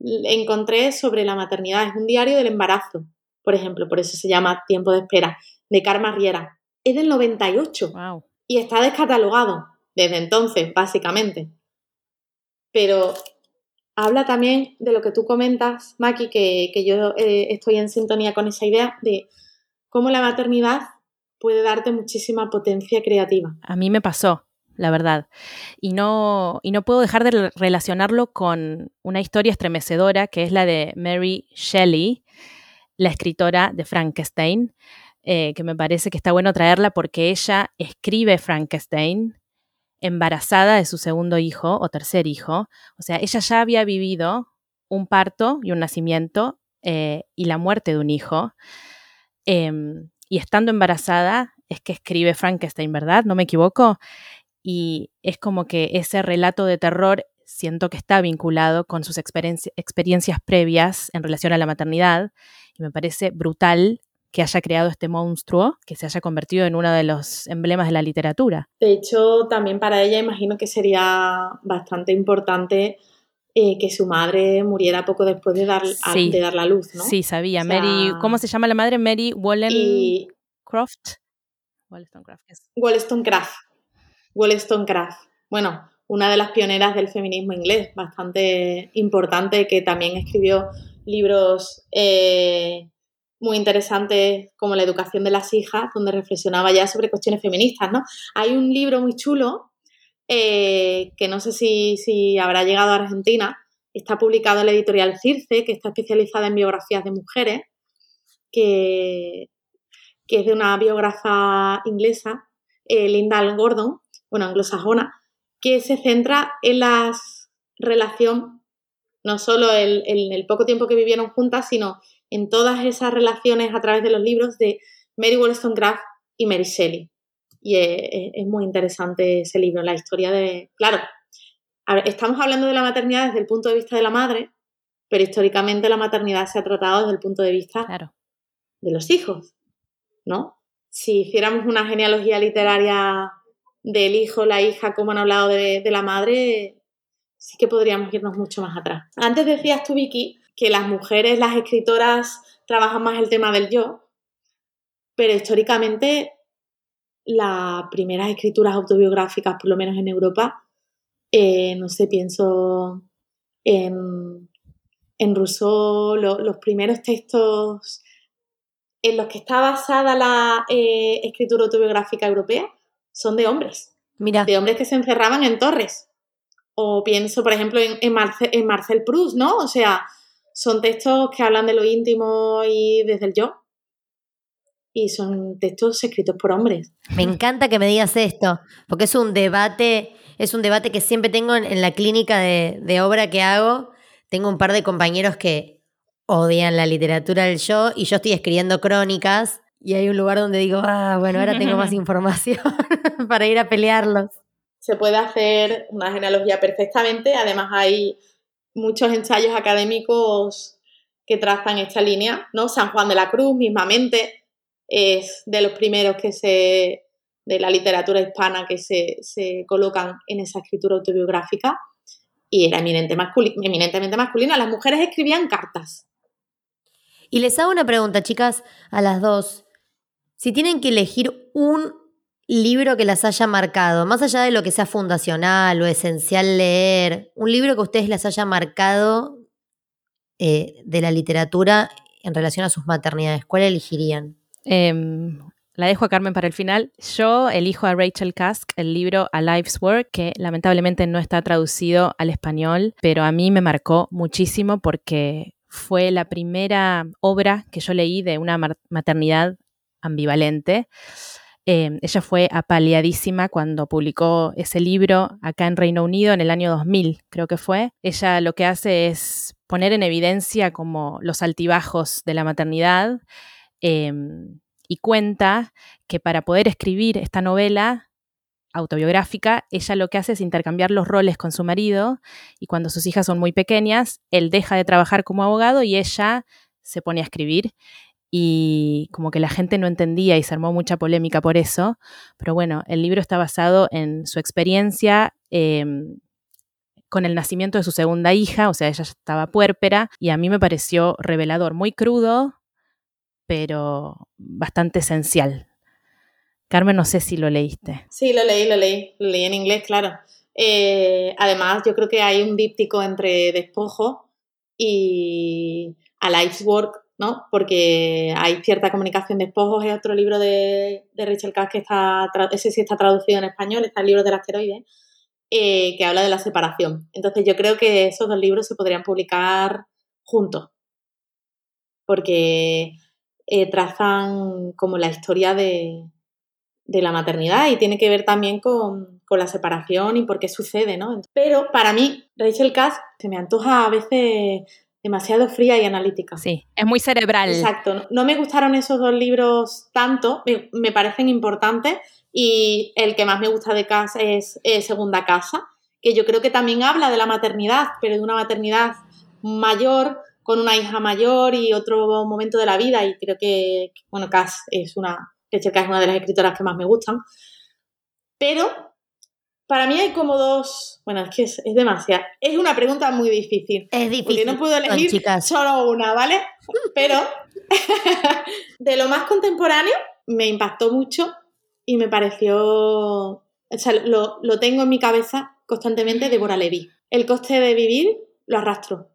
encontré sobre la maternidad. Es un diario del embarazo, por ejemplo, por eso se llama Tiempo de Espera, de Karma Riera. Es del 98 y está descatalogado desde entonces, básicamente. Pero habla también de lo que tú comentas, Maki, que, yo eh, estoy en sintonía con esa idea de cómo la maternidad puede darte muchísima potencia creativa. A mí me pasó la verdad. Y no, y no puedo dejar de relacionarlo con una historia estremecedora que es la de Mary Shelley, la escritora de Frankenstein, eh, que me parece que está bueno traerla porque ella escribe Frankenstein embarazada de su segundo hijo o tercer hijo. O sea, ella ya había vivido un parto y un nacimiento eh, y la muerte de un hijo. Em, y estando embarazada es que escribe Frankenstein, ¿verdad? ¿No me equivoco? Y es como que ese relato de terror siento que está vinculado con sus experiencias previas en relación a la maternidad y me parece brutal que haya creado este monstruo, que se haya convertido en uno de los emblemas de la literatura. De hecho, también para ella imagino que sería bastante importante eh, que su madre muriera poco después de dar, de dar la luz, ¿no? Sí, sabía. Mary, ¿cómo se llama la madre? Mary Wollstonecraft. Wollstonecraft. Wollstonecraft. Wollstonecraft. Bueno, una de las pioneras del feminismo inglés, bastante importante, que también escribió libros eh, muy interesantes como La educación de las hijas, donde reflexionaba ya sobre cuestiones feministas, ¿no? Hay un libro muy chulo eh, que no sé si, si, habrá llegado a Argentina, está publicado en la editorial Circe, que está especializada en biografías de mujeres, que, que es de una biógrafa inglesa, eh, Linda Gordon, bueno, anglosajona, que se centra en la relación, no solo en el poco tiempo que vivieron juntas, sino en todas esas relaciones a través de los libros de Mary Wollstonecraft y Mary Shelley. Y es, muy interesante ese libro, la historia de... Claro, estamos hablando de la maternidad desde el punto de vista de la madre, pero históricamente la maternidad se ha tratado desde el punto de vista de los hijos, ¿no? Si hiciéramos una genealogía literaria del hijo, la hija, como han hablado de, la madre, sí que podríamos irnos mucho más atrás. Antes decías tú, Vicky, que las mujeres, las escritoras, trabajan más el tema del yo, pero históricamente las primeras escrituras autobiográficas, por lo menos en Europa, eh, no sé, pienso en, en Rousseau, los primeros textos en los que está basada la eh, escritura autobiográfica europea son de hombres. Mira. De hombres que se encerraban en torres. O pienso, por ejemplo, en, en, en Marcel Proust, ¿no? O sea, son textos que hablan de lo íntimo y desde el yo. Y son textos escritos por hombres. Me encanta que me digas esto, porque es un debate, es un debate que siempre tengo en, la clínica de, de obra que hago. Tengo un par de compañeros que odian la literatura del yo y yo estoy escribiendo crónicas y hay un lugar donde digo, ah, bueno, ahora tengo más <laughs> información <laughs> para ir a pelearlos. Se puede hacer una genealogía perfectamente, además hay muchos ensayos académicos que trazan esta línea, ¿no? San Juan de la Cruz, mismamente, es de los primeros que se de la literatura hispana que se, colocan en esa escritura autobiográfica y era eminentemente masculina. Las mujeres escribían cartas. Y les hago una pregunta, chicas, a las dos. Si tienen que elegir un libro que las haya marcado, más allá de lo que sea fundacional o esencial leer, un libro que ustedes las haya marcado eh, de la literatura en relación a sus maternidades, ¿cuál elegirían? Em, la dejo a Carmen para el final. Yo elijo a Rachel Kask el libro A Life's Work, que lamentablemente no está traducido al español, pero a mí me marcó muchísimo porque fue la primera obra que yo leí de una maternidad ambivalente. Em, ella fue apaleadísima cuando publicó ese libro acá en Reino Unido en el año 2000, creo que fue. Ella lo que hace es poner en evidencia como los altibajos de la maternidad em, y cuenta que para poder escribir esta novela autobiográfica, ella lo que hace es intercambiar los roles con su marido y cuando sus hijas son muy pequeñas, él deja de trabajar como abogado y ella se pone a escribir y como que la gente no entendía y se armó mucha polémica por eso, pero bueno, el libro está basado en su experiencia em, con el nacimiento de su segunda hija, o sea, ella estaba puérpera y a mí me pareció revelador, muy crudo, pero bastante esencial. Carmen, no sé si lo leíste. Sí, lo leí, lo leí, lo leí en inglés, claro. Eh, además, yo creo que hay un díptico entre despojo y a life's work ¿no? Porque hay cierta comunicación de espojos, es otro libro de, de Rachel Kass que está, ese sí está traducido en español, está el libro del asteroide, eh, que habla de la separación. Entonces yo creo que esos dos libros se podrían publicar juntos, porque eh, trazan como la historia de, de, la maternidad y tiene que ver también con, con, la separación y por qué sucede, ¿no? Pero para mí, Rachel Kass se me antoja a veces demasiado fría y analítica. Sí, es muy cerebral. Exacto. No me gustaron esos dos libros tanto, me, parecen importantes y el que más me gusta de Casa es Segunda Casa, que yo creo que también habla de la maternidad, pero de una maternidad mayor, con una hija mayor y otro momento de la vida y creo que, bueno, Cass es una, es una de las escritoras que más me gustan. Pero para mí hay como dos. Bueno, es que es, demasiado. Es una pregunta muy difícil. Es difícil. Porque no puedo elegir solo una, ¿vale? Pero <laughs> de lo más contemporáneo me impactó mucho y me pareció. O sea, lo, tengo en mi cabeza constantemente Débora Levy. El coste de vivir lo arrastro.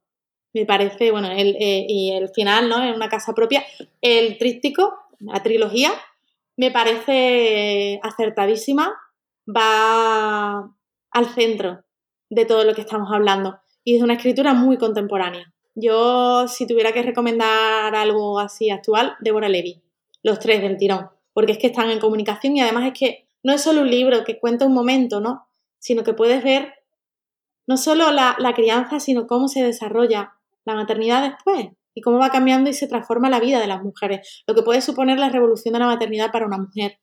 Me parece, bueno, el, eh, y el final, ¿no? En una casa propia. El tríptico, la trilogía, me parece acertadísima. Va al centro de todo lo que estamos hablando. Y es una escritura muy contemporánea. Yo, si tuviera que recomendar algo así actual, Débora Levy. Los tres del tirón. Porque es que están en comunicación y además es que no es solo un libro que cuenta un momento, ¿no? Sino que puedes ver no solo la, crianza, sino cómo se desarrolla la maternidad después y cómo va cambiando y se transforma la vida de las mujeres, lo que puede suponer la revolución de la maternidad para una mujer,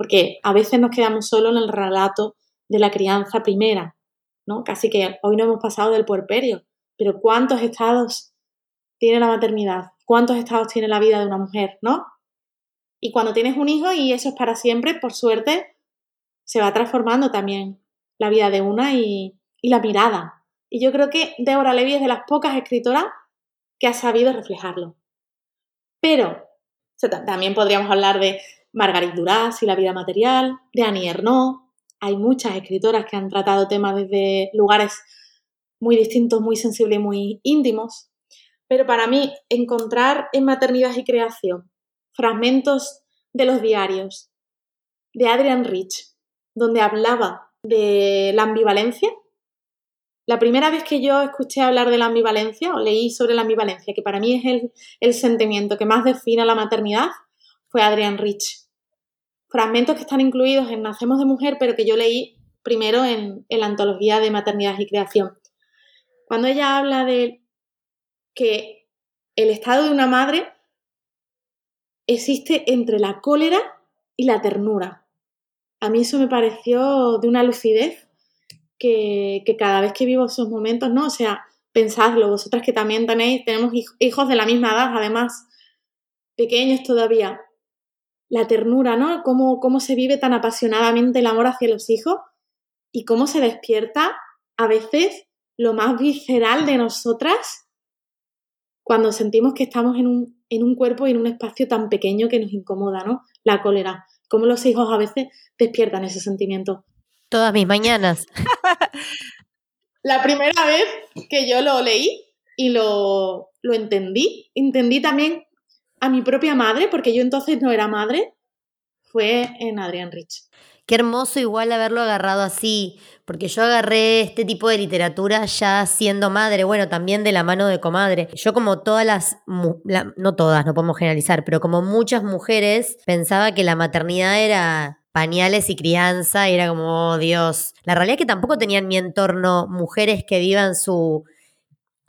porque a veces nos quedamos solo en el relato de la crianza primera, ¿no? Casi que hoy no hemos pasado del puerperio, pero ¿cuántos estados tiene la maternidad? ¿Cuántos estados tiene la vida de una mujer, no? Y cuando tienes un hijo y eso es para siempre, por suerte, se va transformando también la vida de una y, la mirada. Y yo creo que Deborah Levy es de las pocas escritoras que ha sabido reflejarlo. Pero también podríamos hablar de Margarit Duras y la vida material, de Annie Ernaux. Hay muchas escritoras que han tratado temas desde lugares muy distintos, muy sensibles y muy íntimos. Pero para mí, encontrar en Maternidad y Creación fragmentos de los diarios de Adrian Rich, donde hablaba de la ambivalencia, la primera vez que yo escuché hablar de la ambivalencia o leí sobre la ambivalencia, que para mí es el, sentimiento que más define la maternidad, fue Adrian Rich. Fragmentos que están incluidos en Nacemos de Mujer, pero que yo leí primero en, la antología de maternidad y creación. Cuando ella habla de que el estado de una madre existe entre la cólera y la ternura. A mí eso me pareció de una lucidez que, cada vez que vivo esos momentos, ¿no? O sea, pensadlo, vosotras que también tenéis, tenemos hijos de la misma edad, además, pequeños todavía. La ternura, ¿no? Cómo, cómo se vive tan apasionadamente el amor hacia los hijos y cómo se despierta a veces lo más visceral de nosotras cuando sentimos que estamos en un, en un cuerpo y en un espacio tan pequeño que nos incomoda, ¿no? La cólera. Cómo los hijos a veces despiertan ese sentimiento. Todas mis mañanas. <laughs> La primera vez que yo lo leí y lo, lo entendí, entendí también a mi propia madre, porque yo entonces no era madre, fue en Adrián Rich. Qué hermoso igual haberlo agarrado así, porque yo agarré este tipo de literatura ya siendo madre, bueno, también de la mano de comadre. Yo como todas las, no todas, no podemos generalizar, pero como muchas mujeres, pensaba que la maternidad era pañales y crianza, y era como, oh, Dios. La realidad es que tampoco tenía en mi entorno mujeres que vivan su,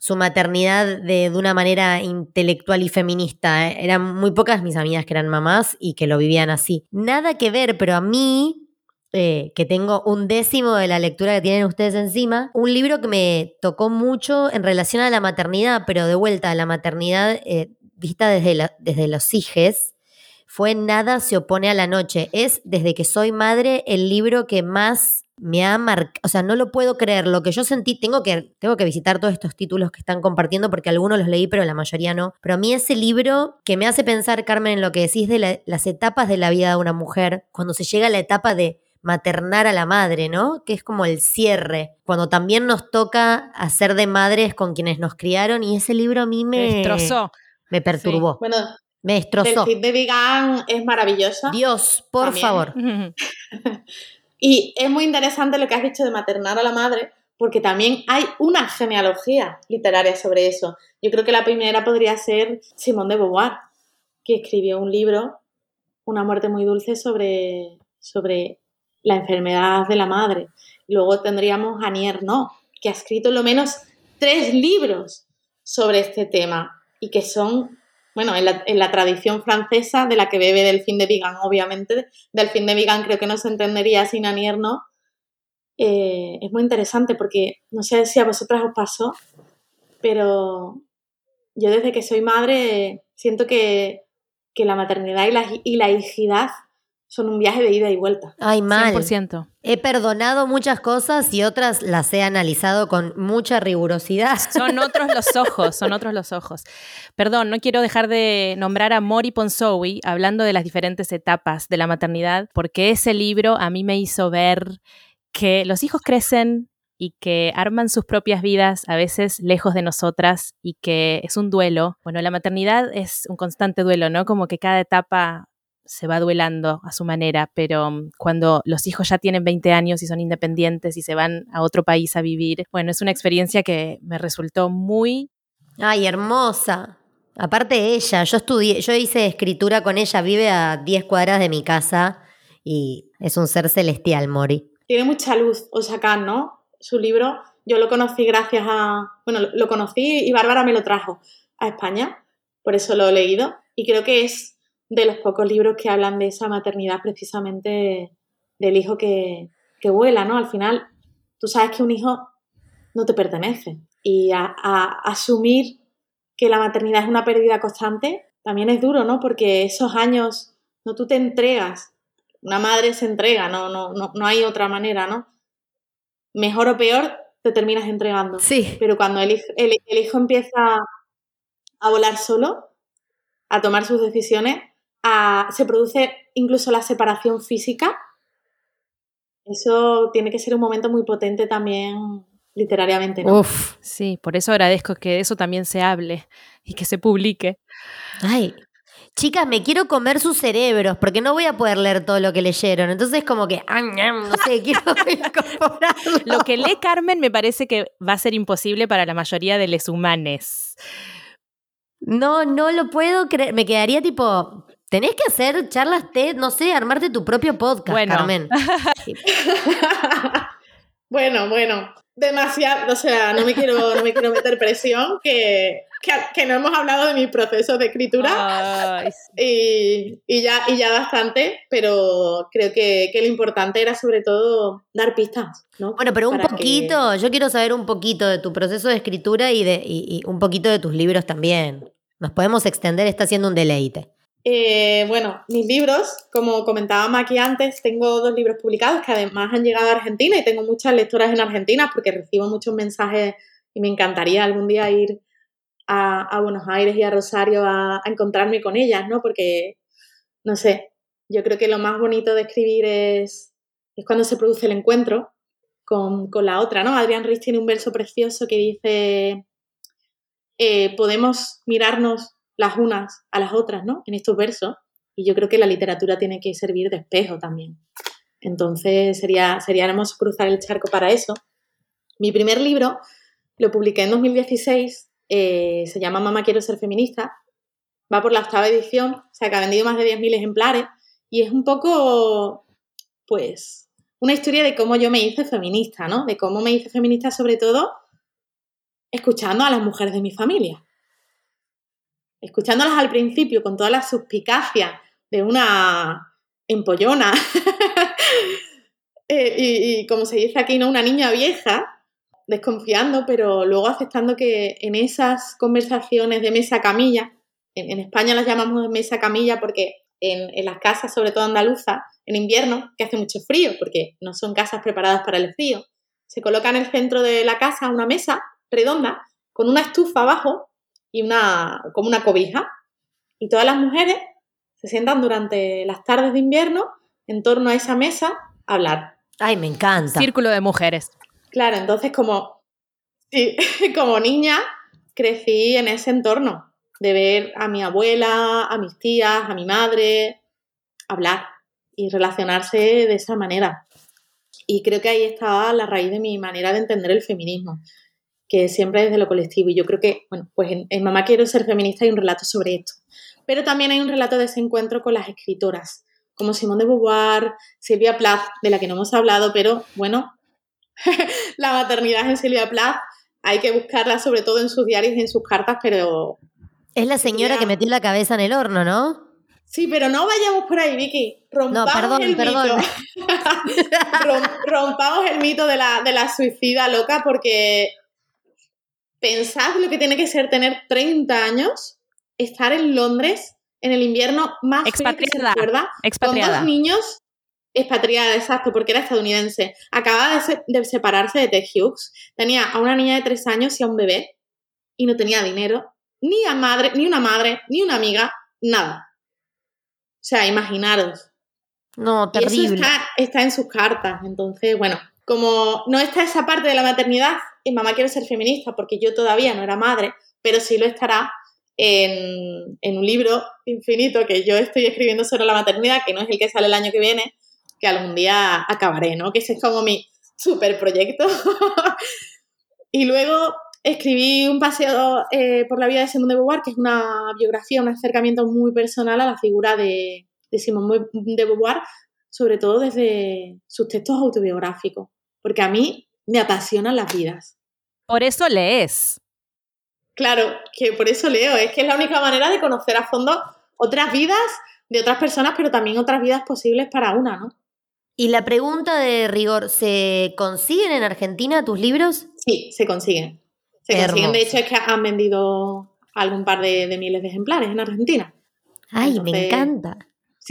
su maternidad de, de, una manera intelectual y feminista. ¿eh? Eran muy pocas mis amigas que eran mamás y que lo vivían así. Nada que ver, pero a mí, eh, que tengo un décimo de la lectura que tienen ustedes encima, un libro que me tocó mucho en relación a la maternidad, pero de vuelta a la maternidad eh, vista desde, desde los hijes, fue Nada se opone a la noche. Es desde que soy madre el libro que más me ha marcado, o sea, no lo puedo creer, lo que yo sentí, tengo que, tengo que visitar todos estos títulos que están compartiendo porque algunos los leí, pero la mayoría no, pero a mí ese libro que me hace pensar, Carmen, en lo que decís de las etapas de la vida de una mujer, cuando se llega a la etapa de maternar a la madre, ¿no? Que es como el cierre, cuando también nos toca hacer de madres con quienes nos criaron y ese libro a mí me... Destrozó. Me perturbó. Bueno, me destrozó. El de Vegan es maravillosa. Dios, por favor. <laughs> y es muy interesante lo que has dicho de maternar a la madre, porque también hay una genealogía literaria sobre eso. Yo creo que la primera podría ser Simone de Beauvoir, que escribió un libro, Una muerte muy dulce, sobre, sobre la enfermedad de la madre. Luego tendríamos a Ernaux, que ha escrito lo menos tres libros sobre este tema y que son bueno, en la, tradición francesa, de la que bebe del fin de Vigan, obviamente, del fin de Vigan creo que no se entendería sin Anier, ¿no? Eh, es muy interesante porque no sé si a vosotras os pasó, pero yo desde que soy madre siento que, la maternidad y la, y la hijidad son un viaje de ida y vuelta. Ay, mal. 100%. He perdonado muchas cosas y otras las he analizado con mucha rigurosidad. <laughs> Son otros los ojos, son otros los ojos. Perdón, no quiero dejar de nombrar a Mori Ponsowi hablando de las diferentes etapas de la maternidad, porque ese libro a mí me hizo ver que los hijos crecen y que arman sus propias vidas a veces lejos de nosotras y que es un duelo. Bueno, la maternidad es un constante duelo, ¿no? Como que cada etapa se va duelando a su manera, pero mm, cuando los hijos ya tienen 20 años y son independientes y se van a otro país a vivir, bueno, es una experiencia que me resultó muy... Ay, hermosa. Aparte ella, yo estudié, yo hice escritura con ella, vive a 10 cuadras de mi casa y es un ser celestial, Mori. Tiene mucha luz Osaka, ¿no? Su libro, yo lo conocí gracias a, bueno, lo conocí y Bárbara me lo trajo a España, por eso lo he leído y creo que es de los pocos libros que hablan de esa maternidad precisamente del hijo que, vuela, ¿no? Al final, tú sabes que un hijo no te pertenece y a, asumir que la maternidad es una pérdida constante también es duro, ¿no? Porque esos años, no tú te entregas, una madre se entrega, no, no, no, no hay otra manera, ¿no? Mejor o peor, te terminas entregando. Sí. Pero cuando el, el, el hijo empieza a volar solo, a tomar sus decisiones, se produce incluso la separación física. Eso tiene que ser un momento muy potente también literariamente. ¿no? Uf, sí, por eso agradezco que eso también se hable y que se publique. Ay, chicas, me quiero comer sus cerebros porque no voy a poder leer todo lo que leyeron. Entonces, como que, no sé, <laughs> quiero incorporarlo. Lo que lee Carmen me parece que va a ser imposible para la mayoría de los humanes. No, no lo puedo creer. Me quedaría tipo, Tenés que hacer charlas TED, no sé, armarte tu propio podcast, bueno. Carmen. <laughs> bueno, bueno. Demasiado, o sea, no me quiero, no me quiero meter presión, que, que, no hemos hablado de mi proceso de escritura y, y, ya, y ya bastante, pero creo que, que, lo importante era sobre todo dar pistas, ¿no? Bueno, pero un poquito, yo quiero saber un poquito de tu proceso de escritura y, de, y un poquito de tus libros también. Nos podemos extender, está siendo un deleite. Eh, bueno, mis libros, como comentábamos aquí antes, tengo dos libros publicados que además han llegado a Argentina y tengo muchas lectoras en Argentina porque recibo muchos mensajes y me encantaría algún día ir a, Buenos Aires y a Rosario a, encontrarme con ellas, ¿no? Porque, no sé, yo creo que lo más bonito de escribir es, es cuando se produce el encuentro con, la otra, ¿no? Adrián Rich tiene un verso precioso que dice, eh, podemos mirarnos las unas a las otras, ¿no? En estos versos. Y yo creo que la literatura tiene que servir de espejo también. Entonces sería, sería hermoso cruzar el charco para eso. Mi primer libro lo publiqué en 2016, eh, se llama Mamá quiero ser feminista, va por la octava edición, o sea que ha vendido más de 10.000 ejemplares y es un poco, pues, una historia de cómo yo me hice feminista, ¿no? De cómo me hice feminista sobre todo escuchando a las mujeres de mi familia escuchándolas al principio con toda la suspicacia de una empollona <laughs> eh, y, como se dice aquí, ¿no? Una niña vieja, desconfiando, pero luego aceptando que en esas conversaciones de mesa camilla, en, España las llamamos mesa camilla porque en, en, las casas, sobre todo andaluzas, en invierno, que hace mucho frío, porque no son casas preparadas para el frío, se coloca en el centro de la casa una mesa redonda con una estufa abajo y una, como una cobija. Y todas las mujeres se sientan durante las tardes de invierno en torno a esa mesa a hablar. Ay, me encanta. Círculo de mujeres. Claro, entonces como, <laughs> como niña crecí en ese entorno de ver a mi abuela, a mis tías, a mi madre hablar y relacionarse de esa manera. Y creo que ahí estaba la raíz de mi manera de entender el feminismo que siempre desde lo colectivo. Y yo creo que, bueno, pues en, Mamá Quiero Ser Feminista hay un relato sobre esto. Pero también hay un relato de ese encuentro con las escritoras, como Simone de Beauvoir, Silvia Plath, de la que no hemos hablado, pero bueno, <laughs> la maternidad en Silvia Plath hay que buscarla sobre todo en sus diarios y en sus cartas, pero... Es la señora que metió la cabeza en el horno, ¿no? Sí, pero no vayamos por ahí, Vicky. Rompamos no, perdón, el perdón. <laughs> mito. rompamos el mito de la, de la suicida loca porque pensad lo que tiene que ser tener 30 años, estar en Londres en el invierno más expatriada, Con dos niños, expatriada, exacto, porque era estadounidense. Acababa de, separarse de Ted Hughes. Tenía a una niña de 3 años y a un bebé. Y no tenía dinero, ni a madre, ni una madre, ni una amiga, nada. O sea, imaginaros. No, terrible. eso está, está en sus cartas. Entonces, bueno, como no está esa parte de la maternidad, y mamá quiere ser feminista porque yo todavía no era madre, pero sí lo estará en, un libro infinito que yo estoy escribiendo sobre la maternidad, que no es el que sale el año que viene, que algún día acabaré, ¿no? Que ese es como mi super proyecto. <laughs> y luego escribí un paseo eh, por la vida de Simone de Beauvoir, que es una biografía, un acercamiento muy personal a la figura de, de Simone de Beauvoir, sobre todo desde sus textos autobiográficos, porque a mí me apasionan las vidas. Por eso lees. Claro, que por eso leo, es que es la única manera de conocer a fondo otras vidas de otras personas, pero también otras vidas posibles para una, ¿no? Y la pregunta de rigor, ¿se consiguen en Argentina tus libros? Sí, se consiguen. Se consiguen, de hecho es que han vendido algún par de, miles de ejemplares en Argentina. Ay, me encanta.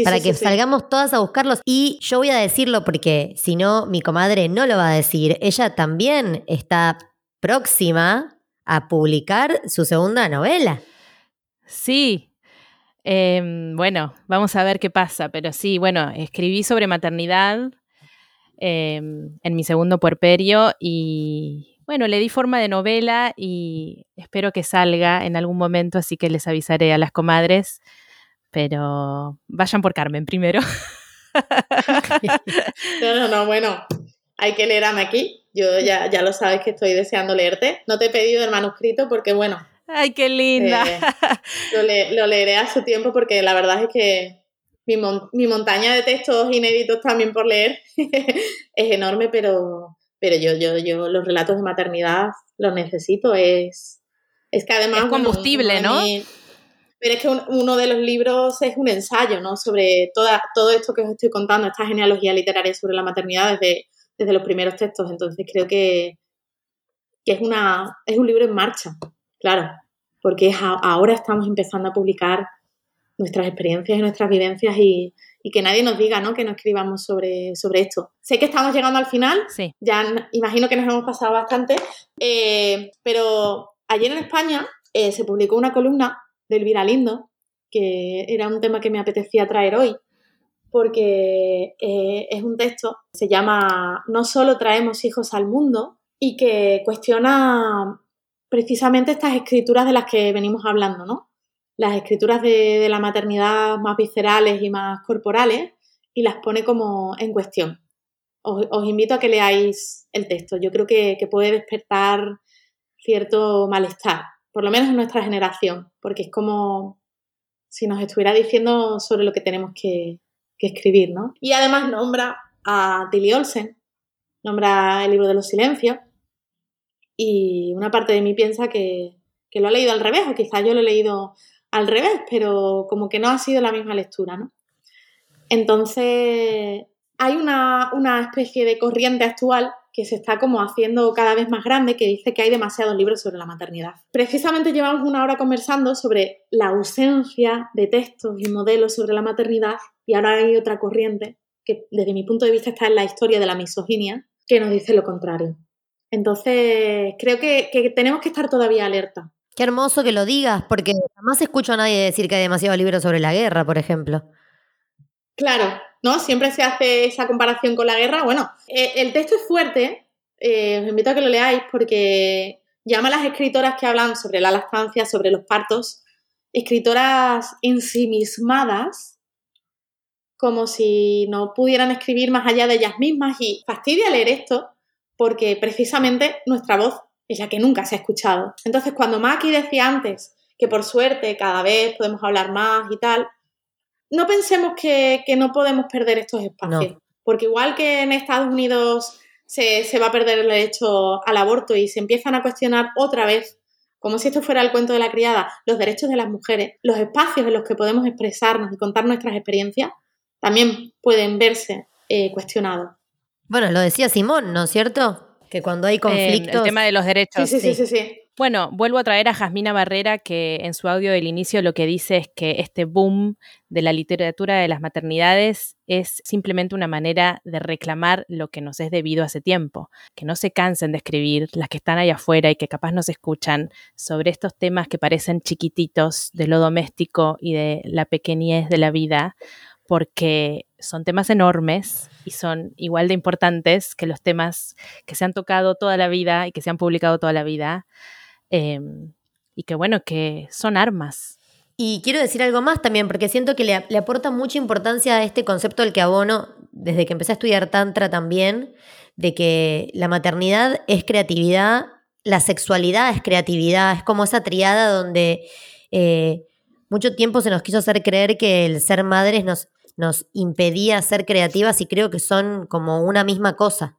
Para que salgamos todas a buscarlos. Y yo voy a decirlo porque si no, mi comadre no lo va a decir. Ella también está próxima a publicar su segunda novela. Sí. Em, bueno, vamos a ver qué pasa, pero sí, bueno, escribí sobre maternidad em, en mi segundo puerperio y bueno, le di forma de novela y espero que salga en algún momento, así que les avisaré a las comadres, pero vayan por Carmen primero. <laughs> no, no, no, bueno, hay que leer a aquí. Yo ya, ya lo sabes que estoy deseando leerte. No te he pedido el manuscrito porque, bueno. ¡Ay, qué linda! Eh, lo, leeré a su tiempo porque la verdad es que mi, mi montaña de textos inéditos también por leer <laughs> es enorme, pero, pero yo, yo, yo los relatos de maternidad los necesito. Es, es que además. Es combustible, ¿no? Pero es que uno de los libros es un ensayo, ¿no? Sobre toda, todo esto que os estoy contando, esta genealogía literaria sobre la maternidad desde desde los primeros textos. Entonces creo que, es, una, es un libro en marcha, claro, porque ahora estamos empezando a publicar nuestras experiencias y nuestras vivencias y, que nadie nos diga ¿no? que no escribamos sobre, sobre esto. Sé que estamos llegando al final, sí. ya imagino que nos hemos pasado bastante, eh, pero ayer en España eh, se publicó una columna de Elvira Lindo, que era un tema que me apetecía traer hoy, porque eh, es un texto, se llama No solo traemos hijos al mundo y que cuestiona precisamente estas escrituras de las que venimos hablando, ¿no? Las escrituras de, la maternidad más viscerales y más corporales y las pone como en cuestión. Os, invito a que leáis el texto. Yo creo que, que puede despertar cierto malestar, por lo menos en nuestra generación, porque es como si nos estuviera diciendo sobre lo que tenemos que, que escribir, ¿no? Y además nombra a Tilly Olsen, nombra el libro de los silencios, y una parte de mí piensa que, lo ha leído al revés, o quizás yo lo he leído al revés, pero como que no ha sido la misma lectura, ¿no? Entonces, hay una, una especie de corriente actual que se está como haciendo cada vez más grande, que dice que hay demasiados libros sobre la maternidad. Precisamente llevamos una hora conversando sobre la ausencia de textos y modelos sobre la maternidad y ahora hay otra corriente que desde mi punto de vista está en la historia de la misoginia, que nos dice lo contrario. Entonces, creo que, tenemos que estar todavía alerta. Qué hermoso que lo digas, porque jamás escucho a nadie decir que hay demasiados libros sobre la guerra, por ejemplo. Claro, ¿no? Siempre se hace esa comparación con la guerra. Bueno, eh, el texto es fuerte, eh, os invito a que lo leáis porque llama a las escritoras que hablan sobre la lactancia, sobre los partos, escritoras ensimismadas, como si no pudieran escribir más allá de ellas mismas y fastidia leer esto porque precisamente nuestra voz es la que nunca se ha escuchado. Entonces, cuando Maki decía antes que por suerte cada vez podemos hablar más y tal, no pensemos que, no podemos perder estos espacios, porque igual que en Estados Unidos se, va a perder el derecho al aborto y se empiezan a cuestionar otra vez, como si esto fuera el cuento de la criada, los derechos de las mujeres, los espacios en los que podemos expresarnos y contar nuestras experiencias, también pueden verse eh, cuestionados. Bueno, lo decía Simón, ¿no es cierto? Que cuando hay conflictos... el tema de los derechos. sí, sí, sí. sí. Bueno, vuelvo a traer a Jasmina Barrera, que en su audio del inicio lo que dice es que este boom de la literatura de las maternidades es simplemente una manera de reclamar lo que nos es debido hace tiempo. Que no se cansen de escribir, las que están ahí afuera y que capaz nos escuchan, sobre estos temas que parecen chiquititos de lo doméstico y de la pequeñez de la vida, porque son temas enormes y son igual de importantes que los temas que se han tocado toda la vida y que se han publicado toda la vida. Em, y que bueno, que son armas. Y quiero decir algo más también, porque siento que le, aporta mucha importancia a este concepto al que abono desde que empecé a estudiar Tantra también, de que la maternidad es creatividad, la sexualidad es creatividad, es como esa triada donde eh, mucho tiempo se nos quiso hacer creer que el ser madres nos, nos impedía ser creativas y creo que son como una misma cosa.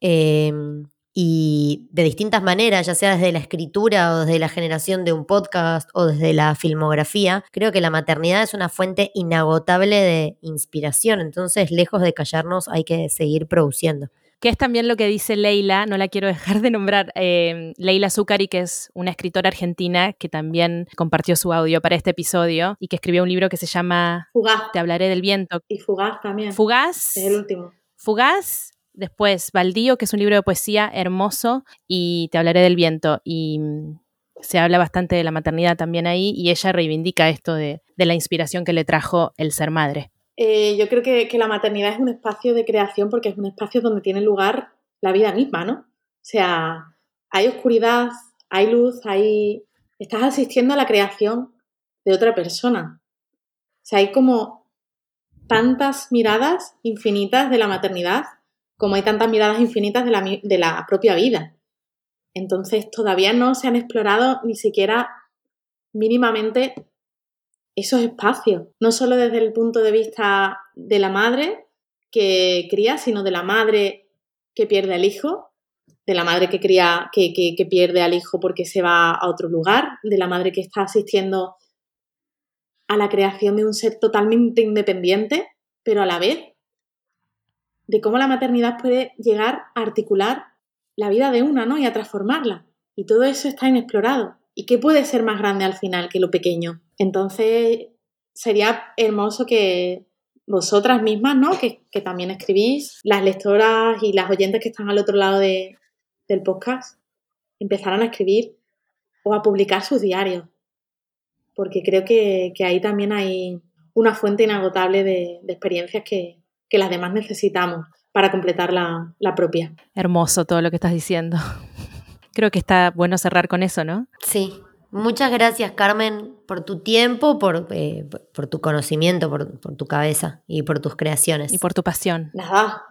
Em, y de distintas maneras, ya sea desde la escritura o desde la generación de un podcast o desde la filmografía, creo que la maternidad es una fuente inagotable de inspiración, entonces lejos de callarnos hay que seguir produciendo que es también lo que dice Leila, no la quiero dejar de nombrar, eh, Leila Zucari, que es una escritora argentina que también compartió su audio para este episodio y que escribió un libro que se llama Fugaz. Te hablaré del viento. Y Fugaz también. Fugaz. Es el último. Fugaz. Después, Baldío, que es un libro de poesía hermoso, y Te hablaré del viento. Y mm, se habla bastante de la maternidad también ahí, y ella reivindica esto de la inspiración que le trajo el ser madre. Eh, yo creo que, la maternidad es un espacio de creación porque es un espacio donde tiene lugar la vida misma, ¿no? O sea, hay oscuridad, hay luz, hay... Estás asistiendo a la creación de otra persona. O sea, hay como tantas miradas infinitas de la maternidad como hay tantas miradas infinitas de la, propia vida. Entonces, todavía no se han explorado ni siquiera mínimamente esos espacios, no solo desde el punto de vista de la madre que cría, sino de la madre que pierde al hijo, de la madre que cría, que, pierde al hijo porque se va a otro lugar, de la madre que está asistiendo a la creación de un ser totalmente independiente, pero a la vez de cómo la maternidad puede llegar a articular la vida de una, ¿no? Y a transformarla. Y todo eso está inexplorado. ¿Y qué puede ser más grande al final que lo pequeño? Entonces, sería hermoso que vosotras mismas, ¿no? Que, también escribís, las lectoras y las oyentes que están al otro lado del podcast, empezaran a escribir o a publicar sus diarios. Porque creo que, ahí también hay una fuente inagotable de, experiencias que, las demás necesitamos para completar la, la propia. Hermoso todo lo que estás diciendo. <laughs> Creo que está bueno cerrar con eso, ¿no? Sí, Muchas gracias, Carmen, por tu tiempo, por, eh, por tu conocimiento, por, por, tu cabeza y por tus creaciones. Y por tu pasión. Nada,